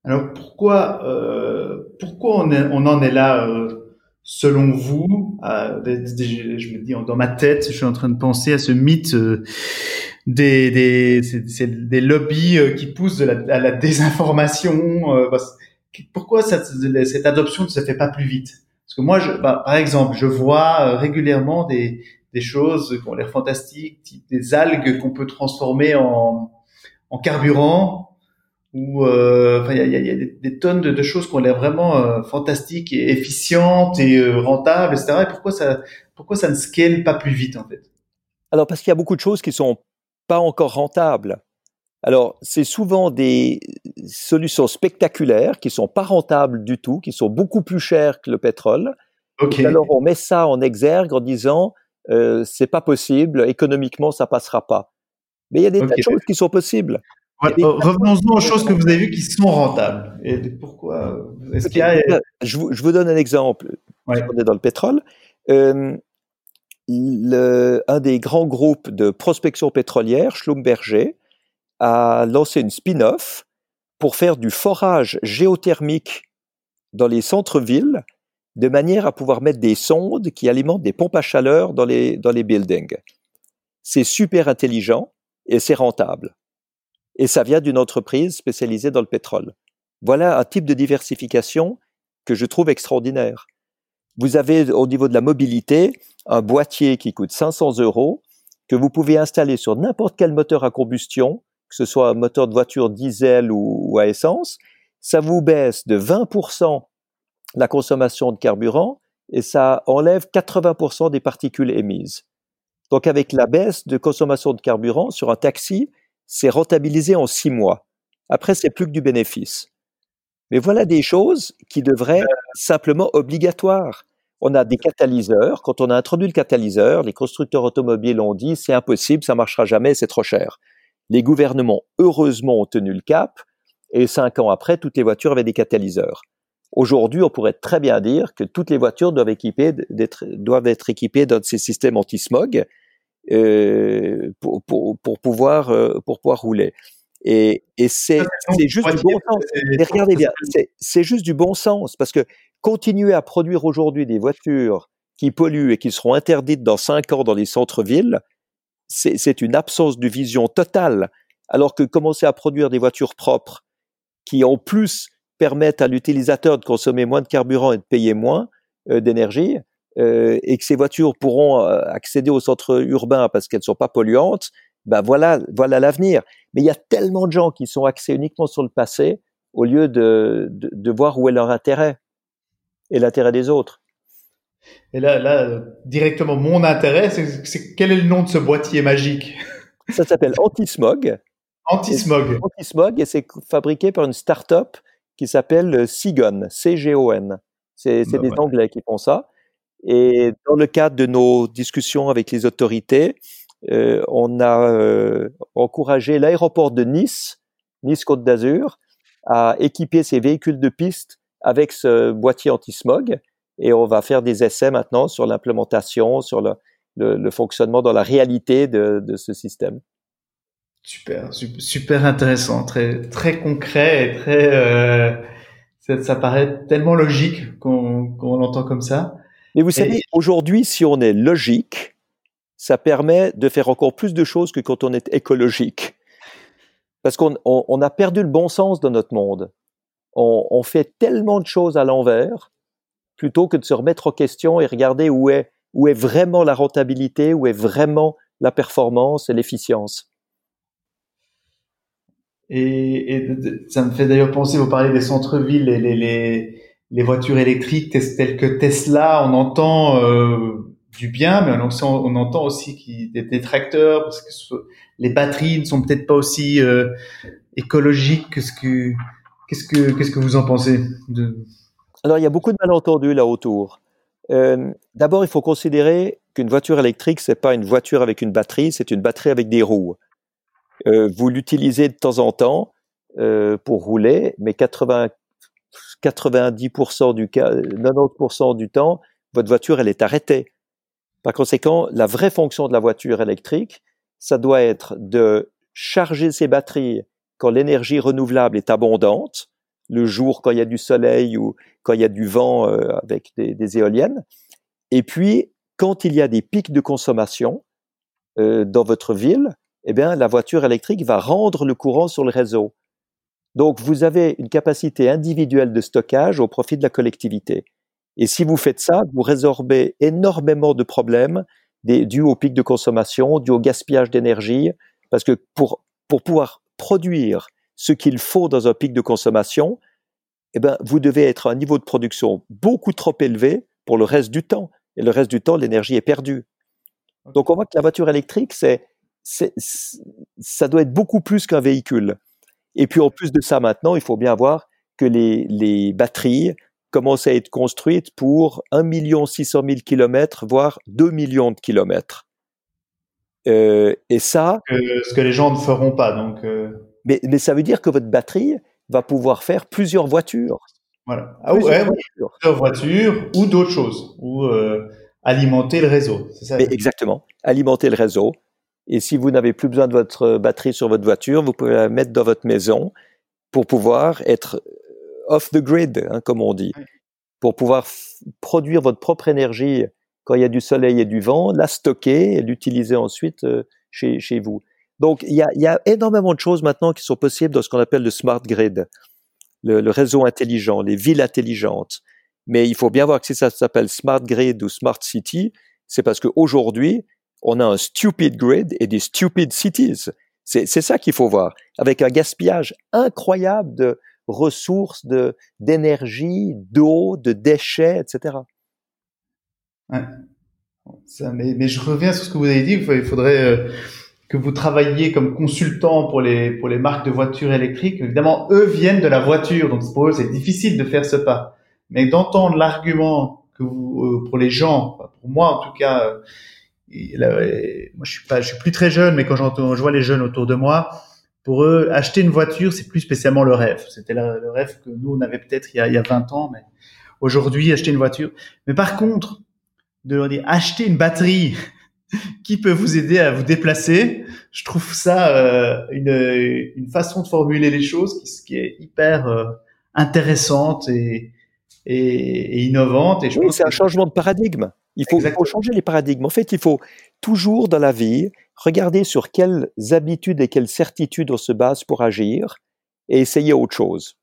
Alors pourquoi, euh, pourquoi on, en est là euh, selon vous? Euh, Je me dis dans ma tête, je suis en train de penser à ce mythe euh, des, des, des lobbies qui poussent à la désinformation. Pourquoi cette, cette adoption ne se fait pas plus vite? Parce que moi, je, bah, par exemple, je vois régulièrement des, des choses qui ont l'air fantastiques, des algues qu'on peut transformer en, en carburant, ou euh, il y a, y a des, tonnes de, de, choses qui ont l'air vraiment euh, fantastiques et efficientes et euh, rentables, etc. Et pourquoi ça, pourquoi ça ne scale pas plus vite en fait? Alors parce qu'il y a beaucoup de choses qui sont pas encore rentables. Alors, c'est souvent des solutions spectaculaires qui sont pas rentables du tout, qui sont beaucoup plus chères que le pétrole. Okay. alors, on met ça en exergue en disant euh, c'est pas possible, économiquement ça passera pas. Mais il y a des tas de choses qui sont possibles. Revenons-en aux choses que vous avez vues qui sont rentables. Et pourquoi est-ce qu'il y a... je, vous, je, vous, donne un exemple. On est dans le pétrole. Euh, le, un des grands groupes de prospection pétrolière, Schlumberger, a lancé une spin-off pour faire du forage géothermique dans les centres-villes de manière à pouvoir mettre des sondes qui alimentent des pompes à chaleur dans les, dans les buildings. C'est super intelligent et c'est rentable. Et ça vient d'une entreprise spécialisée dans le pétrole. Voilà un type de diversification que je trouve extraordinaire. Vous avez au niveau de la mobilité un boîtier qui coûte 500 euros que vous pouvez installer sur n'importe quel moteur à combustion, que ce soit un moteur de voiture diesel ou, à essence. Ça vous baisse de 20% la consommation de carburant et ça enlève 80% des particules émises. Donc avec la baisse de consommation de carburant sur un taxi, c'est rentabilisé en six mois. Après, c'est plus que du bénéfice. Mais voilà des choses qui devraient être simplement obligatoires. On a des catalyseurs. Quand on a introduit le catalyseur, les constructeurs automobiles ont dit c'est impossible, ça marchera jamais, c'est trop cher. Les gouvernements, heureusement, ont tenu le cap et cinq ans après, toutes les voitures avaient des catalyseurs. Aujourd'hui, on pourrait très bien dire que toutes les voitures doivent, doivent être équipées d'un de ces systèmes anti-smog euh, pour, pour, pour, pouvoir, euh, pour pouvoir rouler. Et, et c'est juste du bon sens. Mais regardez bien, c'est juste du bon sens parce que continuer à produire aujourd'hui des voitures qui polluent et qui seront interdites dans cinq ans dans les centres-villes, c'est une absence de vision totale. Alors que commencer à produire des voitures propres qui en plus permettent à l'utilisateur de consommer moins de carburant et de payer moins euh, d'énergie, euh, et que ces voitures pourront euh, accéder au centre urbain parce qu'elles ne sont pas polluantes, ben voilà, voilà l'avenir. Mais il y a tellement de gens qui sont axés uniquement sur le passé au lieu de, de, de voir où est leur intérêt et l'intérêt des autres. Et là, là, directement, mon intérêt, c'est quel est le nom de ce boîtier magique? Ça s'appelle Antismog. Antismog. Antismog, et c'est fabriqué par une start-up qui s'appelle Sigon, C-G-O-N. C'est bah des Anglais qui font ça. Et dans le cadre de nos discussions avec les autorités, euh, on a euh, encouragé l'aéroport de Nice, Nice-Côte d'Azur, à équiper ses véhicules de piste avec ce boîtier anti-smog. Et on va faire des essais maintenant sur l'implémentation, sur le, le, fonctionnement dans la réalité de, de ce système. Super, super intéressant, très très concret et très euh, ça, ça, paraît tellement logique qu'on l'entend comme ça. Mais vous savez, aujourd'hui, si on est logique, ça permet de faire encore plus de choses que quand on est écologique. Parce qu'on on, a perdu le bon sens dans notre monde. On, on fait tellement de choses à l'envers plutôt que de se remettre en question et regarder où est, où est vraiment la rentabilité, où est vraiment la performance et l'efficience. Et, ça me fait d'ailleurs penser, vous parlez des centres-villes les, les, voitures électriques telles que Tesla, on entend euh, du bien, mais on, entend aussi des tracteurs parce que les batteries ne sont peut-être pas aussi euh, écologiques que ce que qu'est-ce que qu'est-ce que vous en pensez. Alors il y a beaucoup de malentendus là autour. Euh, D'abord, il faut considérer qu'une voiture électrique c'est pas une voiture avec une batterie, c'est une batterie avec des roues. Euh, vous l'utilisez de temps en temps euh, pour rouler, mais 80 90% du cas, 90% du temps, votre voiture, elle est arrêtée. Par conséquent, la vraie fonction de la voiture électrique, ça doit être de charger ses batteries quand l'énergie renouvelable est abondante, le jour quand il y a du soleil ou quand il y a du vent euh, avec des, éoliennes, et puis quand il y a des pics de consommation euh, dans votre ville, eh bien la voiture électrique va rendre le courant sur le réseau. Donc, vous avez une capacité individuelle de stockage au profit de la collectivité. Et si vous faites ça, vous résorbez énormément de problèmes dus au pic de consommation, dus au gaspillage d'énergie, parce que pour, pour pouvoir produire ce qu'il faut dans un pic de consommation, eh ben, vous devez être à un niveau de production beaucoup trop élevé pour le reste du temps. Et le reste du temps, l'énergie est perdue. Donc, on voit que la voiture électrique, c'est, ça doit être beaucoup plus qu'un véhicule. Et puis en plus de ça, maintenant, il faut bien voir que les, les batteries commencent à être construites pour 1 600 000 kilomètres, voire 2 millions de kilomètres. Euh, et ça... ce que les gens ne feront pas. Donc, euh... mais, mais ça veut dire que votre batterie va pouvoir faire plusieurs voitures. Voilà. Ah, plusieurs, ouais, voitures. plusieurs voitures ou d'autres choses. Ou euh, alimenter le réseau. Ça, mais exactement. Alimenter le réseau. Et si vous n'avez plus besoin de votre batterie sur votre voiture, vous pouvez la mettre dans votre maison pour pouvoir être off the grid, hein, comme on dit, pour pouvoir produire votre propre énergie quand il y a du soleil et du vent, la stocker et l'utiliser ensuite euh, chez, chez vous. Donc, il y, a, énormément de choses maintenant qui sont possibles dans ce qu'on appelle le smart grid, le, réseau intelligent, les villes intelligentes. Mais il faut bien voir que si ça s'appelle smart grid ou smart city, c'est parce qu'aujourd'hui, on a un stupid grid et des stupid cities. C'est ça qu'il faut voir, avec un gaspillage incroyable de ressources, de d'énergie, d'eau, de déchets, etc. Ouais. Mais, mais, je reviens sur ce que vous avez dit. Il faudrait euh, que vous travailliez comme consultant pour les pour les marques de voitures électriques. Évidemment, eux viennent de la voiture, donc pour eux c'est difficile de faire ce pas. Mais d'entendre l'argument que vous, euh, pour les gens, pour moi en tout cas, euh, moi, je suis pas, je suis plus très jeune, mais quand je vois les jeunes autour de moi, pour eux, acheter une voiture, c'est plus spécialement le rêve. C'était le, rêve que nous, on avait peut-être il, y a, il y a 20 ans, mais aujourd'hui, acheter une voiture. Mais par contre, de leur dire, acheter une batterie qui peut vous aider à vous déplacer, je trouve ça euh, une, une façon de formuler les choses qui, qui est hyper euh, intéressante et, et, innovante. Et je oui, c'est un changement de paradigme. Il faut, il faut, changer les paradigmes. En fait, il faut toujours dans la vie regarder sur quelles habitudes et quelles certitudes on se base pour agir et essayer autre chose.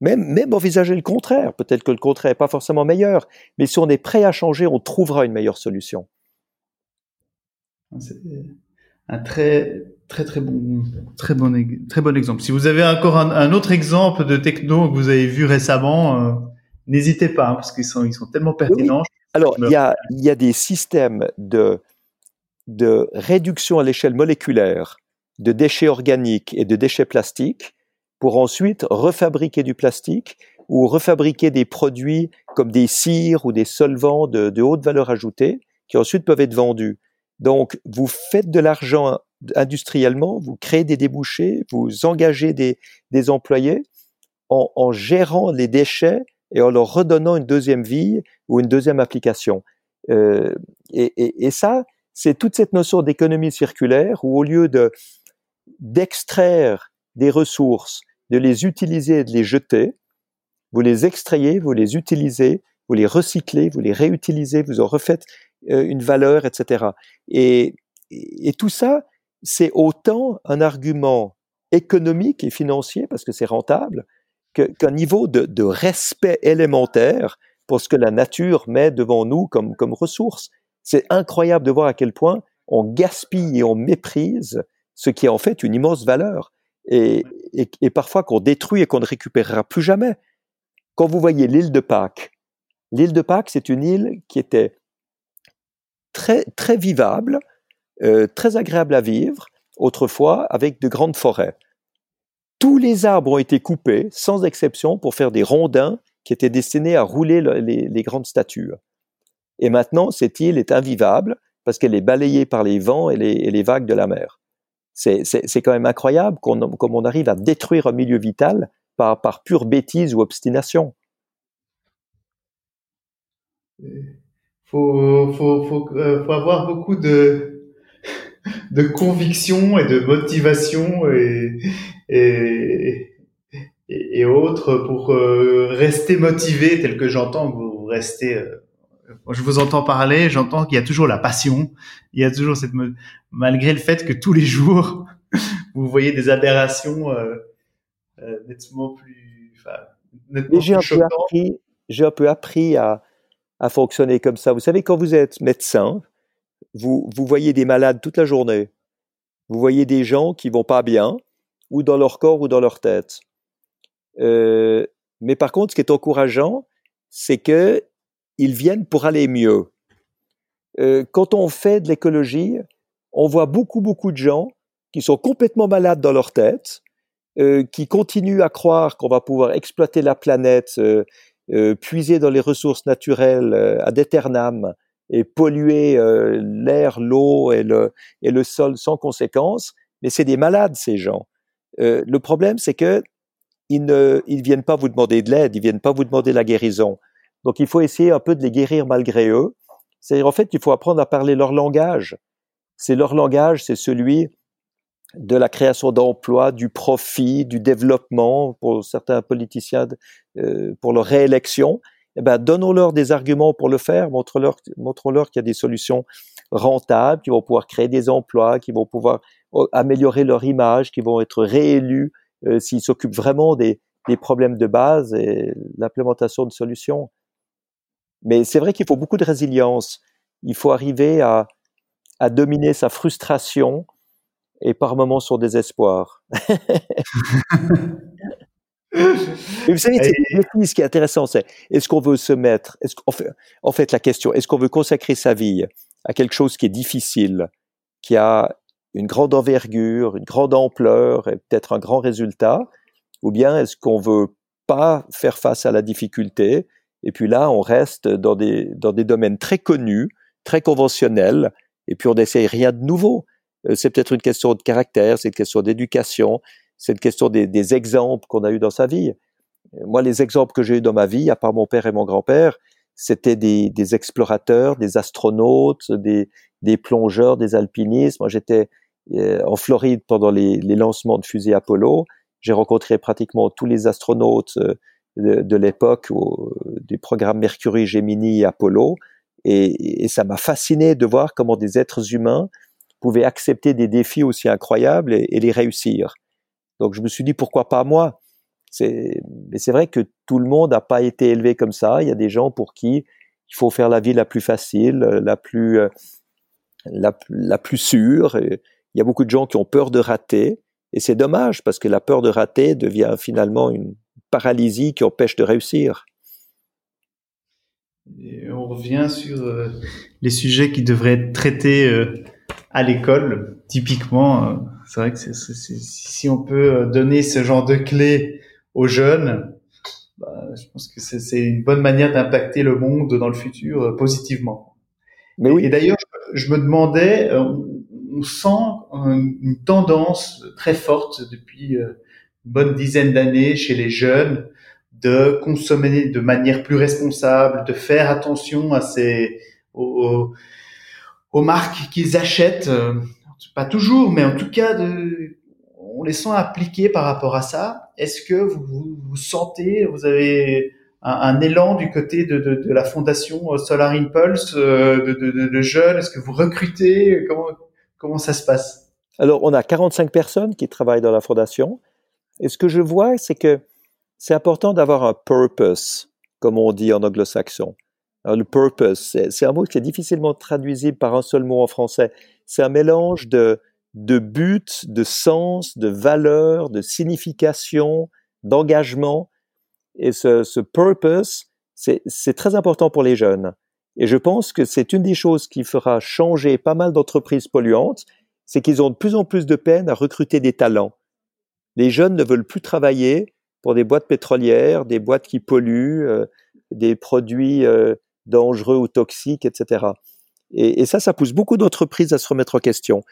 Même, même envisager le contraire. Peut-être que le contraire n'est pas forcément meilleur, mais si on est prêt à changer, on trouvera une meilleure solution. C'est un très, très, très bon, très bon, très bon exemple. Si vous avez encore un, autre exemple de techno que vous avez vu récemment, euh, n'hésitez pas, hein, parce qu'ils sont, ils sont tellement pertinents. Alors, il y a, y a des systèmes de, de réduction à l'échelle moléculaire de déchets organiques et de déchets plastiques pour ensuite refabriquer du plastique ou refabriquer des produits comme des cires ou des solvants de, de haute valeur ajoutée qui ensuite peuvent être vendus. Donc, vous faites de l'argent industriellement, vous créez des débouchés, vous engagez des, employés en, gérant les déchets et en leur redonnant une deuxième vie ou une deuxième application. Euh, et, ça, c'est toute cette notion d'économie circulaire où au lieu de d'extraire des ressources, de les utiliser et de les jeter, vous les extrayez, vous les utilisez, vous les recyclez, vous les réutilisez, vous en refaites une valeur, etc. Et, et tout ça, c'est autant un argument économique et financier, parce que c'est rentable, qu'un niveau de, de, respect élémentaire pour ce que la nature met devant nous comme, comme ressource. C'est incroyable de voir à quel point on gaspille et on méprise ce qui est en fait une immense valeur et, et, et parfois qu'on détruit et qu'on ne récupérera plus jamais. Quand vous voyez l'île de Pâques, l'île de Pâques, c'est une île qui était très, vivable, euh, très agréable à vivre, autrefois, avec de grandes forêts. Tous les arbres ont été coupés, sans exception, pour faire des rondins qui étaient destinés à rouler les, grandes statues. Et maintenant, cette île est invivable parce qu'elle est balayée par les vents et les, vagues de la mer. C'est quand même incroyable comme on arrive à détruire un milieu vital par pure bêtise ou obstination. Il faut, faut, faut, euh, faut avoir beaucoup de, de conviction et de motivation et, et, et autres pour euh, rester motivé tel que j'entends que vous restez. Euh, je vous entends parler, j'entends qu'il y a toujours la passion, il y a toujours cette malgré le fait que tous les jours [laughs] vous voyez des aberrations euh, nettement plus, enfin, nettement j'ai un peu appris à, à fonctionner comme ça. Vous savez, quand vous êtes médecin, vous, vous voyez des malades toute la journée. Vous voyez des gens qui vont pas bien, ou dans leur corps ou dans leur tête. Euh, mais par contre, ce qui est encourageant, c'est que ils viennent pour aller mieux. Euh, quand on fait de l'écologie, on voit beaucoup beaucoup de gens qui sont complètement malades dans leur tête, euh, qui continuent à croire qu'on va pouvoir exploiter la planète, euh, puiser dans les ressources naturelles euh, ad aeternam, et polluer euh, l'air, l'eau et le, et le sol sans conséquence. Mais c'est des malades, ces gens. Euh, le problème, c'est que ils ne ils viennent pas vous demander de l'aide, ils viennent pas vous demander la guérison. Donc il faut essayer un peu de les guérir malgré eux. C'est-à-dire en fait, il faut apprendre à parler leur langage. C'est leur langage, c'est celui de la création d'emplois, du profit, du développement pour certains politiciens euh, pour leur réélection eh ben, donnons-leur des arguments pour le faire, montrons-leur, montrons-leur qu'il y a des solutions rentables, qui vont pouvoir créer des emplois, qui vont pouvoir oh, améliorer leur image, qui vont être réélus euh, s'ils s'occupent vraiment des, des, problèmes de base et l'implémentation de solutions. Mais c'est vrai qu'il faut beaucoup de résilience. Il faut arriver à, à dominer sa frustration et par moments son désespoir. [laughs] vous savez, ce qui est intéressant, c'est est-ce qu'on veut se mettre, est-ce qu'on fait, en fait, la question, est-ce qu'on veut consacrer sa vie à quelque chose qui est difficile, qui a une grande envergure, une grande ampleur et peut-être un grand résultat, ou bien est-ce qu'on veut pas faire face à la difficulté et puis là, on reste dans des, dans des domaines très connus, très conventionnels, et puis on n'essaye rien de nouveau? Euh, c'est peut-être une question de caractère, c'est une question d'éducation, c'est une question des, des exemples qu'on a eu dans sa vie. Moi, les exemples que j'ai eu dans ma vie, à part mon père et mon grand-père, c'était des, des, explorateurs, des astronautes, des, des, plongeurs, des alpinistes. Moi, j'étais euh, en Floride pendant les, les, lancements de fusées Apollo. J'ai rencontré pratiquement tous les astronautes euh, de, l'époque des programmes Mercury, Gemini et Apollo. Et, ça m'a fasciné de voir comment des êtres humains pouvaient accepter des défis aussi incroyables et, les réussir. Donc je me suis dit pourquoi pas moi? Mais c'est vrai que tout le monde n'a pas été élevé comme ça. Il y a des gens pour qui il faut faire la vie la plus facile, la plus la, la plus sûre. il y a beaucoup de gens qui ont peur de rater. Et c'est dommage parce que la peur de rater devient finalement une paralysie qui empêche de réussir. on revient sur euh, les sujets qui devraient être traités euh, à l'école. Typiquement, euh, c'est vrai que si on peut donner ce genre de clés aux jeunes, bah, je pense que c'est une bonne manière d'impacter le monde dans le futur positivement. Mais oui. Et d'ailleurs, je me demandais, on sent une tendance très forte depuis euh, une bonne dizaine d'années chez les jeunes de consommer de manière plus responsable, de faire attention à ces aux, marques qu'ils achètent, euh, pas toujours, mais en tout cas on les sent appliqués par rapport à ça. Est-ce que vous, vous, sentez, vous avez un, élan du côté de, la fondation Solar Impulse euh, de, de, jeunes? Est-ce que vous recrutez? Comment Comment ça se passe? Alors, on a 45 personnes qui travaillent dans la fondation. Et ce que je vois, c'est que c'est important d'avoir un purpose, comme on dit en anglo-saxon. Le purpose, c'est un mot qui est difficilement traduisible par un seul mot en français. C'est un mélange de, de but, de sens, de valeur, de signification, d'engagement. Et ce, ce purpose, c'est très important pour les jeunes. Et je pense que c'est une des choses qui fera changer pas mal d'entreprises polluantes, c'est qu'ils ont de plus en plus de peine à recruter des talents. Les jeunes ne veulent plus travailler pour des boîtes pétrolières, des boîtes qui polluent, euh, des produits euh, dangereux ou toxiques, etc. Et, ça, ça pousse beaucoup d'entreprises à se remettre en question.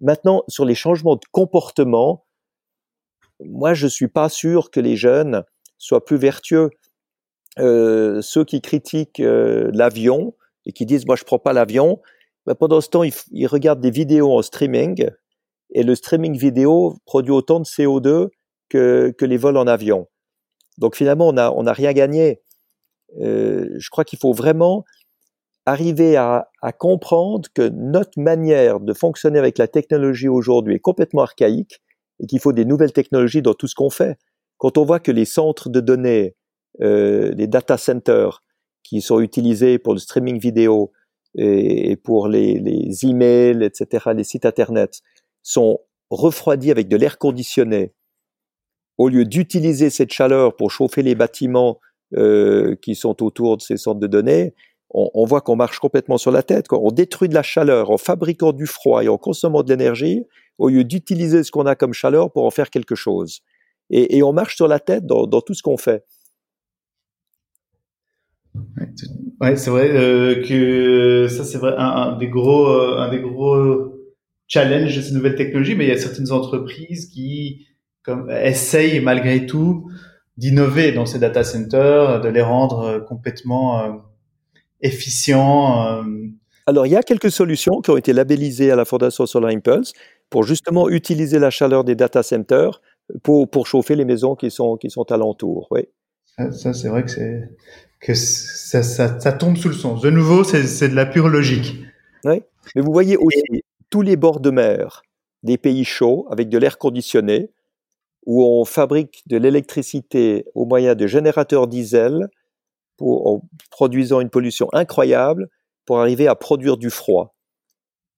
Maintenant, sur les changements de comportement, moi, je suis pas sûr que les jeunes soient plus vertueux. Euh, ceux qui critiquent euh, l'avion et qui disent moi je prends pas l'avion, ben, pendant ce temps ils, regardent des vidéos en streaming et le streaming vidéo produit autant de CO2 que, que les vols en avion. Donc finalement on a on a rien gagné. Euh, je crois qu'il faut vraiment arriver à, comprendre que notre manière de fonctionner avec la technologie aujourd'hui est complètement archaïque et qu'il faut des nouvelles technologies dans tout ce qu'on fait. Quand on voit que les centres de données euh, des data centers qui sont utilisés pour le streaming vidéo et, pour les, les emails, etc., les sites internet, sont refroidis avec de l'air conditionné, au lieu d'utiliser cette chaleur pour chauffer les bâtiments euh, qui sont autour de ces centres de données, on, voit qu'on marche complètement sur la tête. Quoi. On détruit de la chaleur en fabriquant du froid et en consommant de l'énergie, au lieu d'utiliser ce qu'on a comme chaleur pour en faire quelque chose. Et, on marche sur la tête dans, tout ce qu'on fait. Ouais, c'est vrai euh, que ça c'est un, des gros euh, un des gros challenges de ces nouvelles technologies, mais il y a certaines entreprises qui essayent malgré tout d'innover dans ces data centers, de les rendre euh, complètement efficients. Alors il y a quelques solutions qui ont été labellisées à la Fondation Solar Impulse pour justement utiliser la chaleur des data centers pour, pour chauffer les maisons qui sont qui sont alentour. Oui. Ça, ça c'est vrai que c'est que ça, ça, ça, tombe sous le sens. De nouveau, c'est de la pure logique. Oui, mais vous voyez aussi tous les bords de mer des pays chauds avec de l'air conditionné, où on fabrique de l'électricité au moyen de générateurs diesel en produisant une pollution incroyable pour arriver à produire du froid.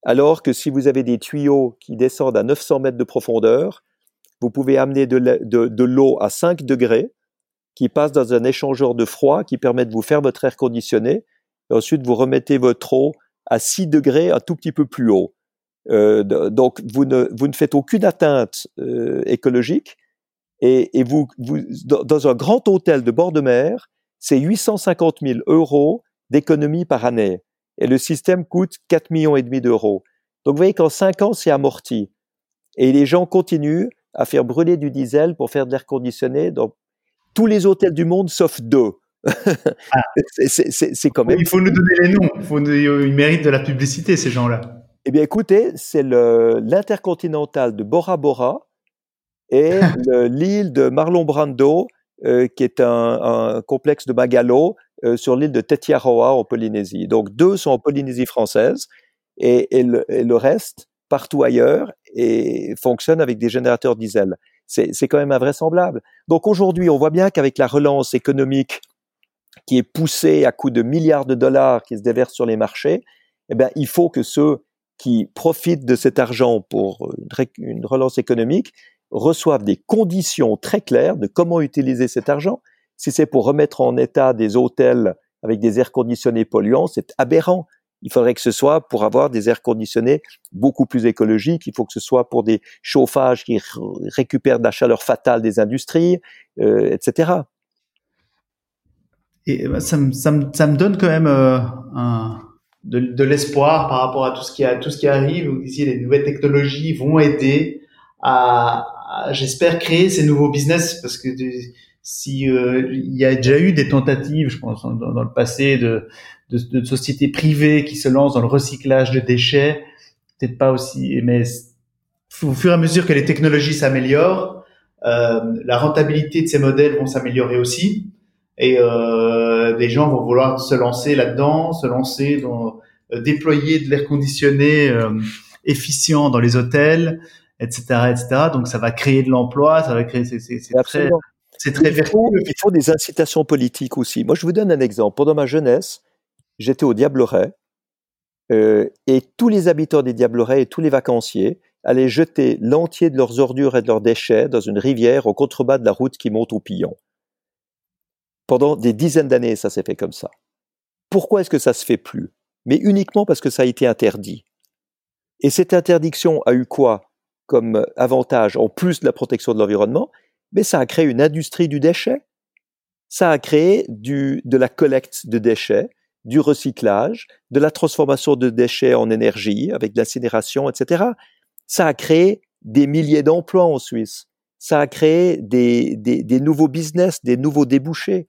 Alors que si vous avez des tuyaux qui descendent à 900 mètres de profondeur, vous pouvez amener de l'eau à 5 degrés qui passe dans un échangeur de froid qui permet de vous faire votre air conditionné. Et ensuite, vous remettez votre eau à 6 degrés, un tout petit peu plus haut. Euh, donc, vous ne, vous ne faites aucune atteinte euh, écologique. Et, et vous, vous, dans un grand hôtel de bord de mer, c'est 850 000 euros d'économie par année. Et le système coûte 4 millions et demi d'euros. Donc, vous voyez qu'en 5 ans, c'est amorti. Et les gens continuent à faire brûler du diesel pour faire de l'air conditionné. Donc, tous les hôtels du monde sauf deux. Ah. [laughs] c'est quand même. Il faut nous donner les noms. Il faut, ils méritent de la publicité, ces gens-là. Eh bien, écoutez, c'est l'intercontinental de Bora Bora et [laughs] l'île de Marlon Brando qui est un, complexe de bungalows sur l'île de Tetiaroa en Polynésie. Donc deux sont en Polynésie française et, le, reste partout ailleurs et fonctionne avec des générateurs diesel. C'est quand même invraisemblable. Donc aujourd'hui, on voit bien qu'avec la relance économique qui est poussée à coups de milliards de dollars qui se déversent sur les marchés, eh bien, il faut que ceux qui profitent de cet argent pour une relance économique reçoivent des conditions très claires de comment utiliser cet argent. Si c'est pour remettre en état des hôtels avec des airs conditionnés polluants, c'est aberrant. Il faudrait que ce soit pour avoir des airs conditionnés beaucoup plus écologiques. Il faut que ce soit pour des chauffages qui récupèrent de la chaleur fatale des industries, euh, etc. Et bah, ça me, ça, me, ça me donne quand même euh, un, de, de l'espoir par rapport à tout ce qui a, tout ce qui arrive. Vous disiez les nouvelles technologies vont aider à, j'espère créer ces nouveaux business parce que si euh, il y a déjà eu des tentatives, je pense dans, dans le passé de de, de, sociétés privées qui se lancent dans le recyclage de déchets, peut-être pas aussi, mais au fur et à mesure que les technologies s'améliorent, euh, la rentabilité de ces modèles vont s'améliorer aussi, et euh, des gens vont vouloir se lancer là-dedans, se lancer dans euh, déployer de l'air conditionné euh, efficient dans les hôtels, etc., etc. Donc ça va créer de l'emploi, ça va créer, c'est très, c'est très vertueux. Il faut des incitations politiques aussi. Moi, je vous donne un exemple. Pendant ma jeunesse, j'étais au Diableret euh, et tous les habitants des Diablerets et tous les vacanciers allaient jeter l'entier de leurs ordures et de leurs déchets dans une rivière au contrebas de la route qui monte au Pillon. Pendant des dizaines d'années, ça s'est fait comme ça. Pourquoi est-ce que ça se fait plus? Mais uniquement parce que ça a été interdit. Et cette interdiction a eu quoi comme avantage, en plus de la protection de l'environnement? Mais ça a créé une industrie du déchet. Ça a créé de la collecte de déchets, du recyclage, de la transformation de déchets en énergie avec l'incinération, etc. Ça a créé des milliers d'emplois en Suisse. Ça a créé des, nouveaux business, des nouveaux débouchés.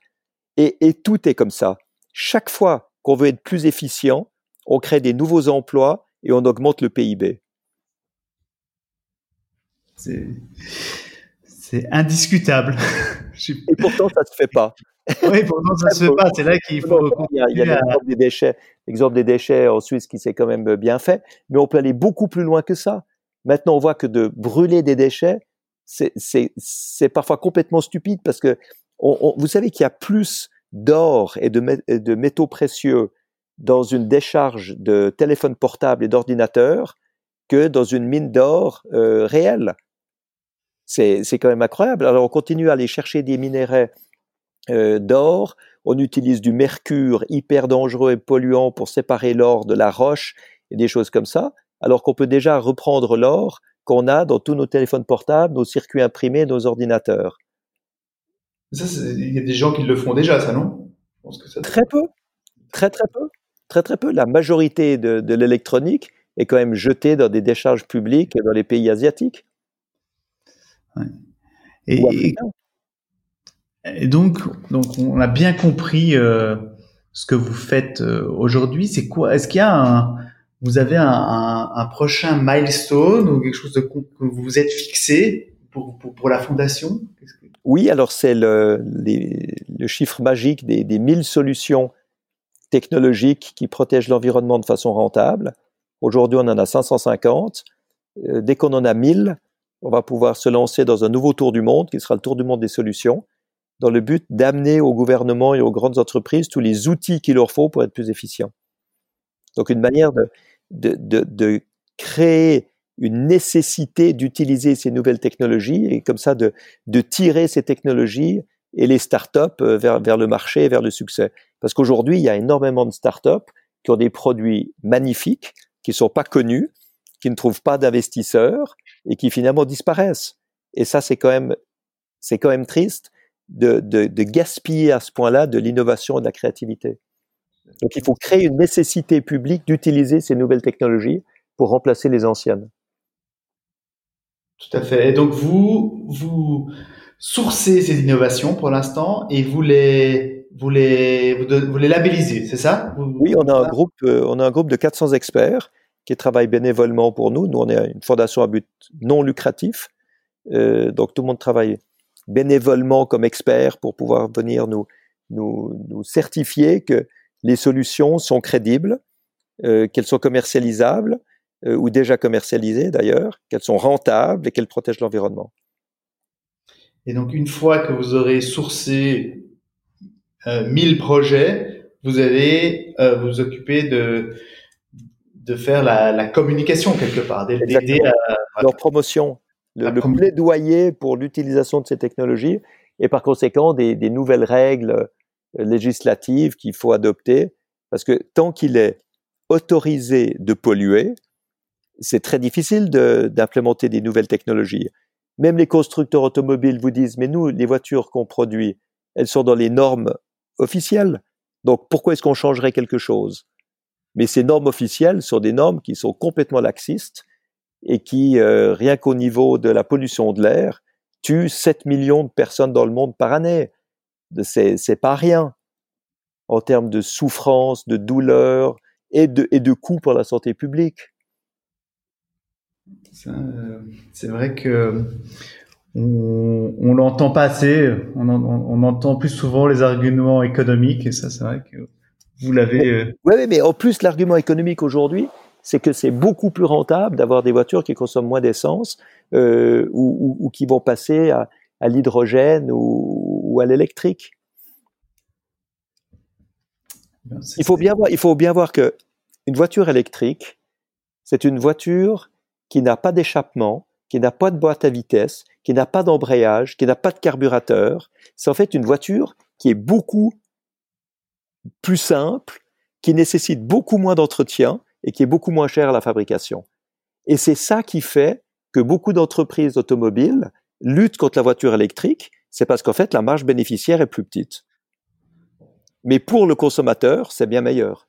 Et, et tout est comme ça. Chaque fois qu'on veut être plus efficient, on crée des nouveaux emplois et on augmente le PIB. C'est indiscutable. [laughs] Et pourtant, ça ne se fait pas. [laughs] Oui, pourtant, ça se fait pas. C'est là qu'il faut. Il y a, l'exemple des déchets, l'exemple des déchets en Suisse qui s'est quand même bien fait, mais on peut aller beaucoup plus loin que ça. Maintenant, on voit que de brûler des déchets, c'est parfois complètement stupide parce que vous savez qu'il y a plus d'or et de, métaux précieux dans une décharge de téléphone portable et d'ordinateur que dans une mine d'or euh, réelle. C'est quand même incroyable. Alors on continue à aller chercher des minéraux euh, d'or. On utilise du mercure hyper dangereux et polluant pour séparer l'or de la roche et des choses comme ça, alors qu'on peut déjà reprendre l'or qu'on a dans tous nos téléphones portables, nos circuits imprimés, nos ordinateurs. Il y a des gens qui le font déjà, ça, non? Très peu, très très peu, très très peu. La majorité de, l'électronique est quand même jetée dans des décharges publiques dans les pays asiatiques. Et, et donc, donc, on a bien compris euh, ce que vous faites euh, aujourd'hui. C'est quoi? Est-ce qu'il y a un, vous avez un, un, un, prochain milestone ou quelque chose de, que vous vous êtes fixé pour, pour, pour la fondation? Oui, alors c'est le, chiffre magique des, des 1000 solutions technologiques qui protègent l'environnement de façon rentable. Aujourd'hui, on en a 550. Euh, dès qu'on en a 1000, on va pouvoir se lancer dans un nouveau tour du monde qui sera le tour du monde des solutions dans le but d'amener au gouvernement et aux grandes entreprises tous les outils qu'il leur faut pour être plus efficients. Donc une manière de créer une nécessité d'utiliser ces nouvelles technologies et comme ça de, de tirer ces technologies et les startups euh, vers, vers le marché vers le succès. Parce qu'aujourd'hui, il y a énormément de startups qui ont des produits magnifiques, qui ne sont pas connus, qui ne trouvent pas d'investisseurs et qui finalement disparaissent. Et ça, c'est quand même, c'est quand même triste de, de, gaspiller à ce point-là de l'innovation et de la créativité. Donc il faut créer une nécessité publique d'utiliser ces nouvelles technologies pour remplacer les anciennes. Tout à fait. Et donc vous, vous sourcez ces innovations pour l'instant et vous les, vous les, vous, les labellisez, c'est ça? Oui, on a un groupe, euh, on a un groupe de 400 experts qui travaillent bénévolement pour nous. Nous, on est une fondation à but non lucratif, euh, donc tout le monde travaille bénévolement comme experts pour pouvoir venir nous, nous, nous certifier que les solutions sont crédibles, euh, qu'elles sont commercialisables euh, ou déjà commercialisées d'ailleurs, qu'elles sont rentables et qu'elles protègent l'environnement. Et donc une fois que vous aurez sourcé euh, 1000 projets, vous allez euh, vous occuper de de faire la, la communication quelque part, d'aider à leur promotion, le, le plaidoyer pour l'utilisation de ces technologies et par conséquent des, des nouvelles règles euh, législatives qu'il faut adopter parce que tant qu'il est autorisé de polluer, c'est très difficile d'implémenter des nouvelles technologies. Même les constructeurs automobiles vous disent, mais nous, les voitures qu'on produit, elles sont dans les normes officielles. Donc pourquoi est-ce qu'on changerait quelque chose? Mais ces normes officielles sont des normes qui sont complètement laxistes et qui, euh, rien qu'au niveau de la pollution de l'air, tuent 7 millions de personnes dans le monde par année. C'est pas rien en termes de souffrance, de douleur et de, et de coûts pour la santé publique. Euh, c'est vrai que on, on l'entend pas assez. On, on, entend plus souvent les arguments économiques et ça, c'est vrai que vous l'avez. Oui, euh, mais en plus, l'argument économique aujourd'hui, c'est que c'est beaucoup plus rentable d'avoir des voitures qui consomment moins d'essence euh, ou, ou, ou, qui vont passer à, à l'hydrogène ou, ou, à l'électrique. Il faut bien voir, il faut bien voir que une voiture électrique, c'est une voiture qui n'a pas d'échappement, qui n'a pas de boîte à vitesse, qui n'a pas d'embrayage, qui n'a pas de carburateur. C'est en fait une voiture qui est beaucoup plus simple, qui nécessite beaucoup moins d'entretien et qui est beaucoup moins chère à la fabrication. Et c'est ça qui fait que beaucoup d'entreprises automobiles luttent contre la voiture électrique, c'est parce qu'en fait la marge bénéficiaire est plus petite. Mais pour le consommateur, c'est bien meilleur.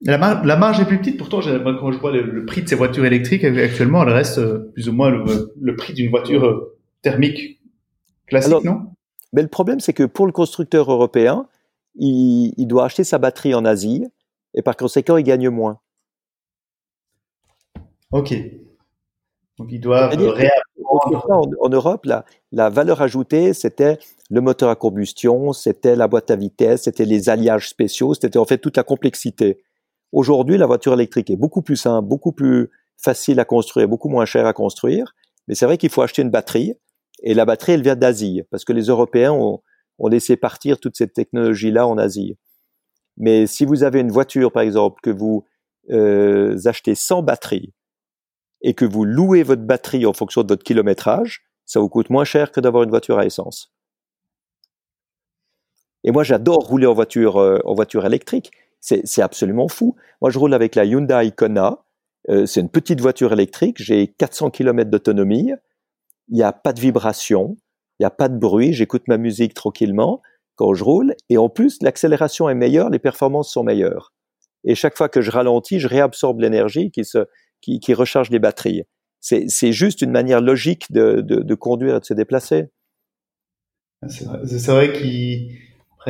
La, marge est plus petite, pourtant, quand je vois le, prix de ces voitures électriques actuellement, elle reste euh, plus ou moins le, prix d'une voiture euh, thermique classique, non? Mais le problème, c'est que pour le constructeur européen, il, il, doit acheter sa batterie en Asie et par conséquent, il gagne moins. Ok. Donc, ils doivent en, en, Europe, la, la valeur ajoutée, c'était le moteur à combustion, c'était la boîte à vitesse, c'était les alliages spéciaux, c'était en fait toute la complexité. Aujourd'hui, la voiture électrique est beaucoup plus simple, beaucoup plus facile à construire, beaucoup moins cher à construire. Mais c'est vrai qu'il faut acheter une batterie. Et la batterie, elle vient d'Asie, parce que les Européens ont, ont laissé partir toute cette technologie-là en Asie. Mais si vous avez une voiture, par exemple, que vous euh, achetez sans batterie et que vous louez votre batterie en fonction de votre kilométrage, ça vous coûte moins cher que d'avoir une voiture à essence. Et moi, j'adore rouler en voiture, euh, en voiture électrique. C'est absolument fou. Moi, je roule avec la Hyundai Kona. Euh, c'est une petite voiture électrique. J'ai 400 km d'autonomie. Il n'y a pas de vibration. Il n'y a pas de bruit. J'écoute ma musique tranquillement quand je roule. Et en plus, l'accélération est meilleure, les performances sont meilleures. Et chaque fois que je ralentis, je réabsorbe l'énergie qui, recharge les batteries. C'est juste une manière logique de, conduire et de se déplacer. C'est vrai qu'il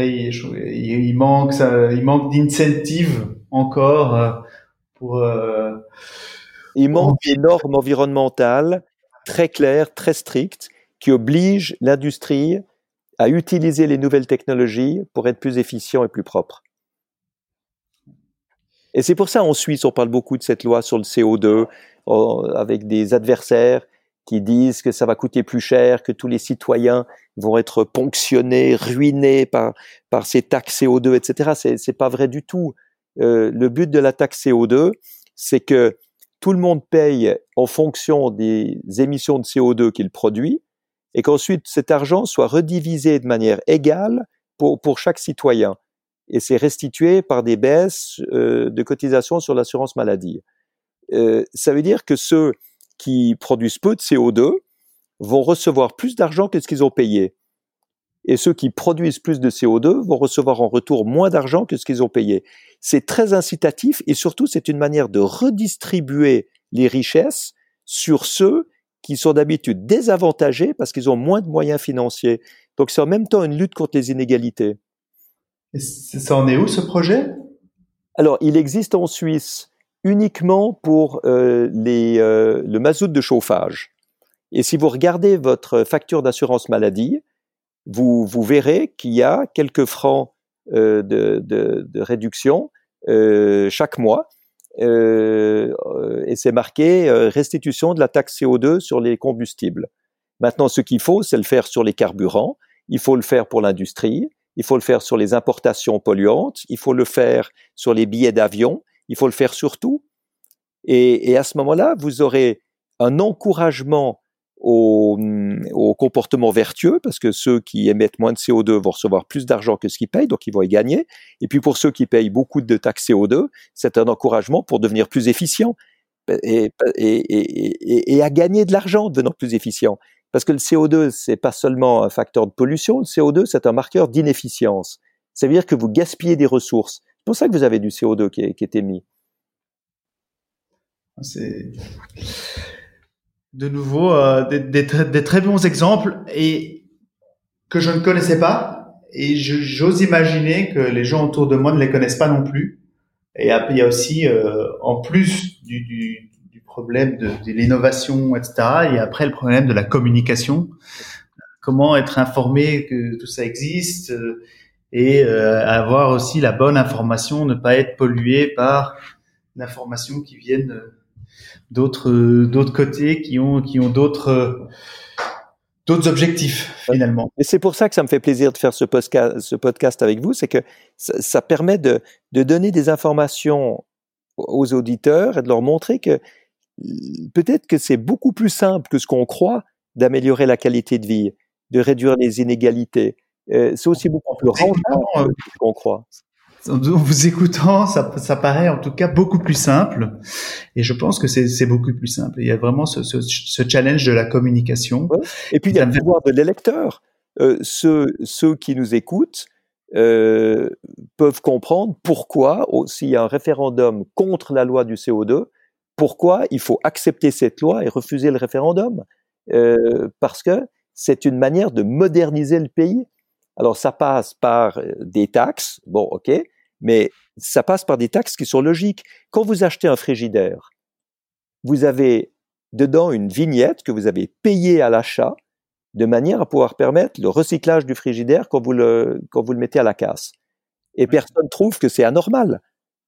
il, manque ça, il manque d'incentive encore euh, pour. Euh, il manque des normes environnementales très claires, très strictes, qui obligent l'industrie à utiliser les nouvelles technologies pour être plus efficient et plus propre. Et c'est pour ça en Suisse, on parle beaucoup de cette loi sur le CO2 avec des adversaires qui disent que ça va coûter plus cher, que tous les citoyens vont être ponctionnés, ruinés par, par ces taxes CO2, etc. C'est, c'est pas vrai du tout. Euh, le but de la taxe CO2, c'est que tout le monde paye en fonction des émissions de CO2 qu'il produit et qu'ensuite cet argent soit redivisé de manière égale pour, pour chaque citoyen. Et c'est restitué par des baisses euh, de cotisations sur l'assurance maladie. Euh, ça veut dire que ceux qui produisent peu de CO2 vont recevoir plus d'argent que ce qu'ils ont payé. Et ceux qui produisent plus de CO2 vont recevoir en retour moins d'argent que ce qu'ils ont payé. C'est très incitatif et surtout c'est une manière de redistribuer les richesses sur ceux qui sont d'habitude désavantagés parce qu'ils ont moins de moyens financiers. Donc c'est en même temps une lutte contre les inégalités. Et ça en est où ce projet? Alors il existe en Suisse uniquement pour euh, les, euh, le mazout de chauffage. Et si vous regardez votre facture d'assurance maladie, vous, vous verrez qu'il y a quelques francs de, de, de, réduction chaque mois. et c'est marqué restitution de la taxe CO2 sur les combustibles. Maintenant, ce qu'il faut, c'est le faire sur les carburants, il faut le faire pour l'industrie, il faut le faire sur les importations polluantes, il faut le faire sur les billets d'avion, il faut le faire sur tout. Et, à ce moment-là, vous aurez un encouragement au, comportement vertueux, parce que ceux qui émettent moins de CO2 vont recevoir plus d'argent que ceux qui payent, donc ils vont y gagner. Et puis pour ceux qui payent beaucoup de taxes CO2, c'est un encouragement pour devenir plus efficient et, et à gagner de l'argent en devenant plus efficient. Parce que le CO2, c'est pas seulement un facteur de pollution, le CO2, c'est un marqueur d'inefficience. Ça veut dire que vous gaspillez des ressources. C'est pour ça que vous avez du CO2 qui est, émis. C'est de nouveau euh, des, très, bons exemples et que je ne connaissais pas et j'ose imaginer que les gens autour de moi ne les connaissent pas non plus. Et il y a aussi, euh, en plus du, problème de, l'innovation, etc. Et après, le problème de la communication. Comment être informé que tout ça existe euh, et euh, avoir aussi la bonne information, ne pas être pollué par l'information qui viennent euh, d'autres d'autres côtés, qui ont qui ont d'autres d'autres objectifs finalement. Et c'est pour ça que ça me fait plaisir de faire ce podcast, ce podcast avec vous, c'est que ça, ça, permet de, de donner des informations aux auditeurs et de leur montrer que peut-être que c'est beaucoup plus simple que ce qu'on croit d'améliorer la qualité de vie, de réduire les inégalités. Euh, c'est aussi beaucoup plus rentable que ce qu'on croit. En vous écoutant, ça, ça, paraît en tout cas beaucoup plus simple. Et je pense que c'est beaucoup plus simple. Il y a vraiment ce, ce, ce challenge de la communication. Et puis il y a le pouvoir de l'électeur. Euh, ceux, ceux qui nous écoutent euh, peuvent comprendre pourquoi, s'il y a un référendum contre la loi du CO2, pourquoi il faut accepter cette loi et refuser le référendum euh, Parce que c'est une manière de moderniser le pays. Alors ça passe par euh, des taxes, bon ok, mais ça passe par des taxes qui sont logiques. Quand vous achetez un frigidaire, vous avez dedans une vignette que vous avez payée à l'achat de manière à pouvoir permettre le recyclage du frigidaire quand vous le, quand vous le mettez à la casse. Et personne trouve que c'est anormal.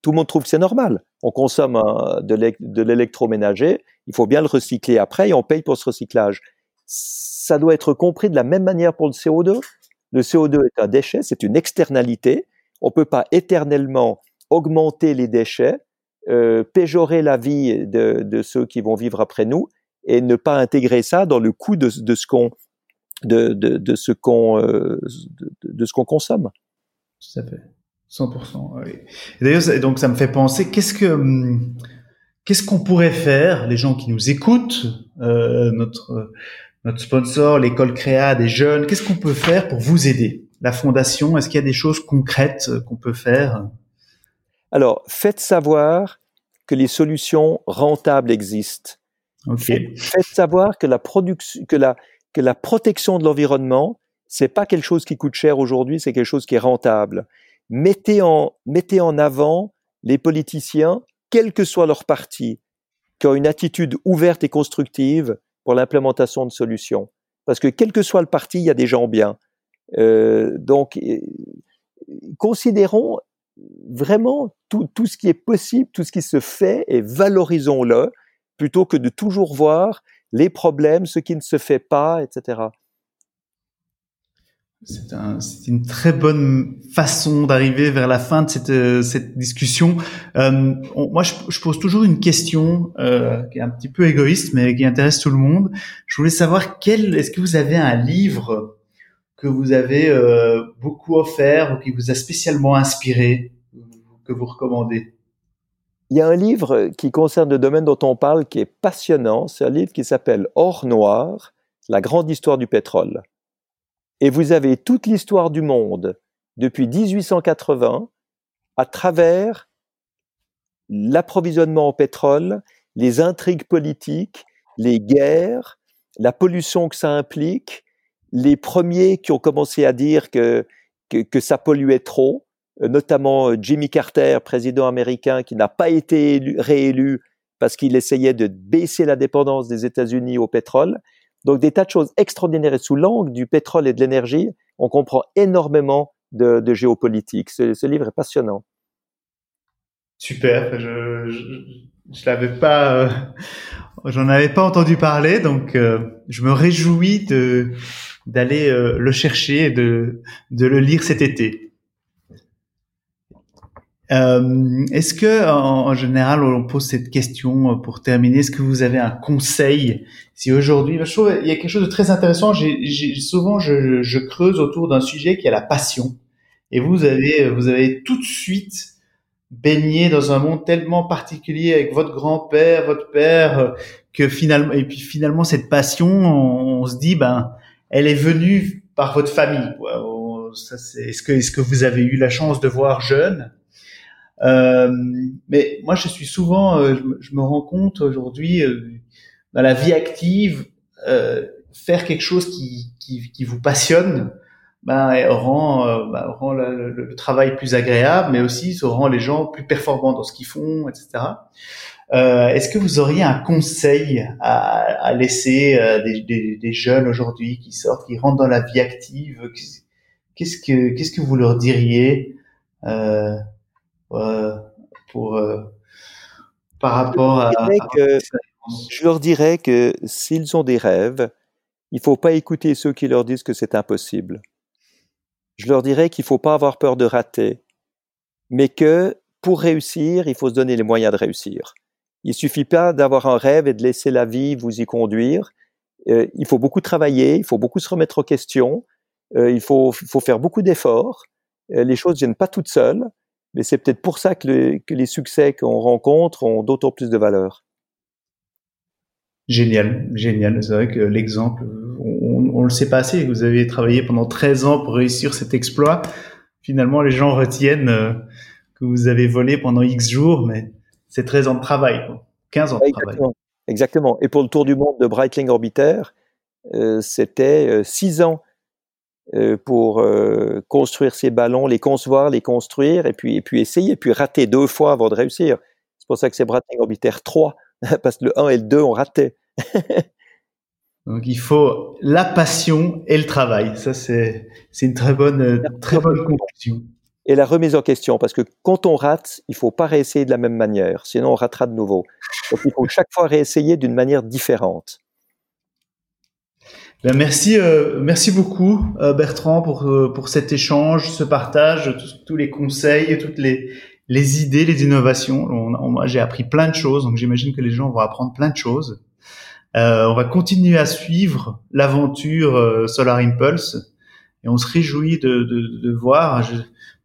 Tout le monde trouve que c'est normal. On consomme de l'électroménager, il faut bien le recycler après et on paye pour ce recyclage. Ça doit être compris de la même manière pour le CO2. Le CO2 est un déchet, c'est une externalité. On ne peut pas éternellement augmenter les déchets, euh, péjorer la vie de, ceux qui vont vivre après nous et ne pas intégrer ça dans le coût de, ce qu'on de, ce qu'on euh, de, ce qu'on consomme. Tout à fait. 100%. Oui. D'ailleurs, donc ça me fait penser, qu'est-ce que hum, qu'est-ce qu'on pourrait faire, les gens qui nous écoutent, euh, notre notre sponsor, l'école Créa, des jeunes, qu'est-ce qu'on peut faire pour vous aider? La fondation, est-ce qu'il y a des choses concrètes qu'on peut faire? Alors, faites savoir que les solutions rentables existent. Okay. Faites savoir que la production, que la que la protection de l'environnement, c'est pas quelque chose qui coûte cher aujourd'hui, c'est quelque chose qui est rentable mettez en, mettez en avant les politiciens, quel que soit leur parti, qui ont une attitude ouverte et constructive pour l'implémentation de solutions. Parce que quel que soit le parti, il y a des gens bien. Euh, donc, considérons vraiment tout, tout, ce qui est possible, tout ce qui se fait et valorisons-le plutôt que de toujours voir les problèmes, ce qui ne se fait pas, etc. C'est un, une très bonne façon d'arriver vers la fin de cette, euh, cette discussion. Euh, moi, je, je, pose toujours une question euh, qui est un petit peu égoïste, mais qui intéresse tout le monde. Je voulais savoir quel est-ce que vous avez un livre que vous avez euh, beaucoup offert ou qui vous a spécialement inspiré, que vous recommandez? Il y a un livre qui concerne le domaine dont on parle qui est passionnant. C'est un livre qui s'appelle Or noir, la grande histoire du pétrole. Et vous avez toute l'histoire du monde depuis 1880 à travers l'approvisionnement en pétrole, les intrigues politiques, les guerres, la pollution que ça implique, les premiers qui ont commencé à dire que, que, ça polluait trop, notamment euh, Jimmy Carter, président américain, qui n'a pas été réélu parce qu'il essayait de baisser la dépendance des États-Unis au pétrole. Donc des tas de choses extraordinaires. Et sous l'angle du pétrole et de l'énergie, on comprend énormément de, de géopolitique. Ce, ce, livre est passionnant. Super, je, je, je l'avais pas, euh, j'en avais pas entendu parler, donc euh, je me réjouis de d'aller euh, le chercher et de de le lire cet été. Euh, est-ce que en, général on pose cette question pour terminer Est-ce que vous avez un conseil? Si aujourd'hui, je trouve il y a quelque chose de très intéressant. J'ai, souvent je, je, creuse autour d'un sujet qui est la passion, et vous avez vous avez tout de suite baigné dans un monde tellement particulier avec votre grand-père, votre père, que finalement et puis finalement cette passion, on, se dit ben elle est venue par votre famille. Est-ce que est-ce que vous avez eu la chance de voir jeune euh, mais moi, je suis souvent, euh, je, me rends compte aujourd'hui euh, dans la vie active, faire quelque chose qui, qui, qui vous passionne, ben, rend, ben, rend le, travail plus agréable, mais aussi ça rend les gens plus performants dans ce qu'ils font, etc. Euh, Est-ce que vous auriez un conseil à, à laisser euh, des, des, des, jeunes aujourd'hui qui sortent, qui rentrent dans la vie active Qu'est-ce que qu'est-ce que vous leur diriez euh, euh, pour euh, par rapport à, je leur dirais que s'ils ont des rêves, il faut pas écouter ceux qui leur disent que c'est impossible. Je leur dirais qu'il faut pas avoir peur de rater, mais que pour réussir, il faut se donner les moyens de réussir. Il suffit pas d'avoir un rêve et de laisser la vie vous y conduire. Euh, il faut beaucoup travailler, il faut beaucoup se remettre aux questions, euh, il faut, faut faire beaucoup d'efforts. Euh, les choses viennent pas toutes seules. Mais c'est peut-être pour ça que, que les succès qu'on rencontre ont d'autant plus de valeur. Génial, génial. C'est vrai que l'exemple, on, on le sait pas assez. Vous avez travaillé pendant 13 ans pour réussir cet exploit. Finalement, les gens retiennent euh, que vous avez volé pendant X jours, mais c'est 13 ans de travail, 15 ans de Exactement. travail. Exactement. Et pour le tour du monde de Breitling Orbiter, euh, c'était 6 euh, ans pour euh, construire ces ballons, les concevoir, les construire, et puis, et puis essayer, et puis rater deux fois avant de réussir. C'est pour ça que c'est Breitling Orbiter 3, [laughs] parce que le 1 et le 2 ont raté. [laughs] Donc il faut la passion et le travail. Ça, c'est, c'est une très bonne, très bonne conclusion. Et la remise en question, parce que quand on rate, il faut pas réessayer de la même manière, sinon on ratera de nouveau. Donc il faut chaque fois réessayer d'une manière différente. Ben merci, euh, merci beaucoup euh, Bertrand pour euh, pour cet échange, ce partage, tous, tous les conseils, toutes les les idées, les innovations. On, on, j'ai appris plein de choses, donc j'imagine que les gens vont apprendre plein de choses. Euh, on va continuer à suivre l'aventure euh, Solar Impulse et on se réjouit de, de, de voir.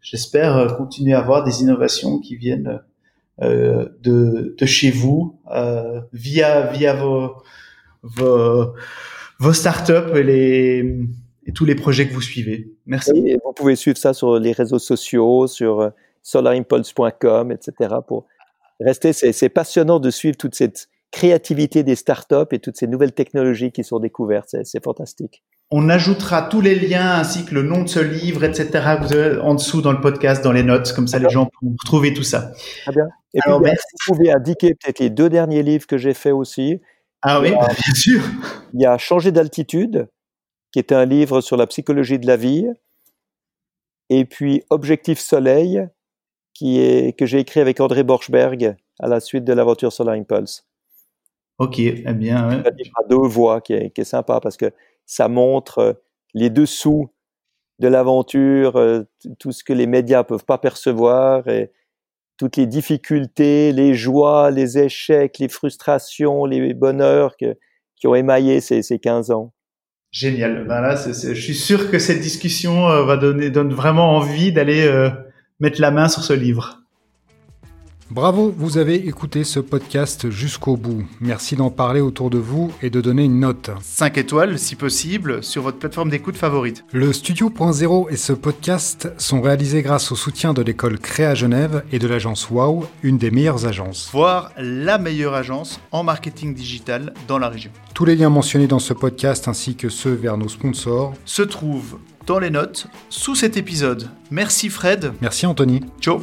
J'espère continuer à voir des innovations qui viennent de, de chez vous via via vos, vos vos startups et, les, et tous les projets que vous suivez. Merci. Vous pouvez suivre ça sur les réseaux sociaux, sur euh, solarimpulse.com, etc. Pour rester, c'est passionnant de suivre toute cette créativité des startups et toutes ces nouvelles technologies qui sont découvertes. C'est fantastique. On ajoutera tous les liens ainsi que le nom de ce livre, etc. en dessous dans le podcast, dans les notes, comme ça les gens pourront retrouver tout ça. Très bien. Et Alors, puis, vous pouvez indiquer peut-être les deux derniers livres que j'ai faits aussi. Ah oui, a, bien sûr. Il y a Changer d'altitude, qui est un livre sur la psychologie de la vie. Et puis Objectif Soleil, qui est, que j'ai écrit avec André Borchberg à la suite de l'aventure Solar Impulse. Ok, eh bien. Ouais. Livre à deux voix qui est, qui est sympa parce que ça montre euh, les dessous de l'aventure, euh, tout ce que les médias peuvent pas percevoir et, toutes les difficultés, les joies, les échecs, les frustrations, les bonheurs qui ont émaillé ces, ces 15 ans. Génial. Ben là, je suis sûr que cette discussion euh, va donner donne vraiment envie d'aller euh, mettre la main sur ce livre. Bravo, vous avez écouté ce podcast jusqu'au bout. Merci d'en parler autour de vous et de donner une note. 5 étoiles, si possible, sur votre plateforme d'écoute favorite. Le Studio.0 et ce podcast sont réalisés grâce au soutien de l'école Créa Genève et de l'agence Wow, une des meilleures agences. Voire la meilleure agence en marketing digital dans la région. Tous les liens mentionnés dans ce podcast ainsi que ceux vers nos sponsors se trouvent dans les notes sous cet épisode. Merci Fred. Merci Anthony. Ciao.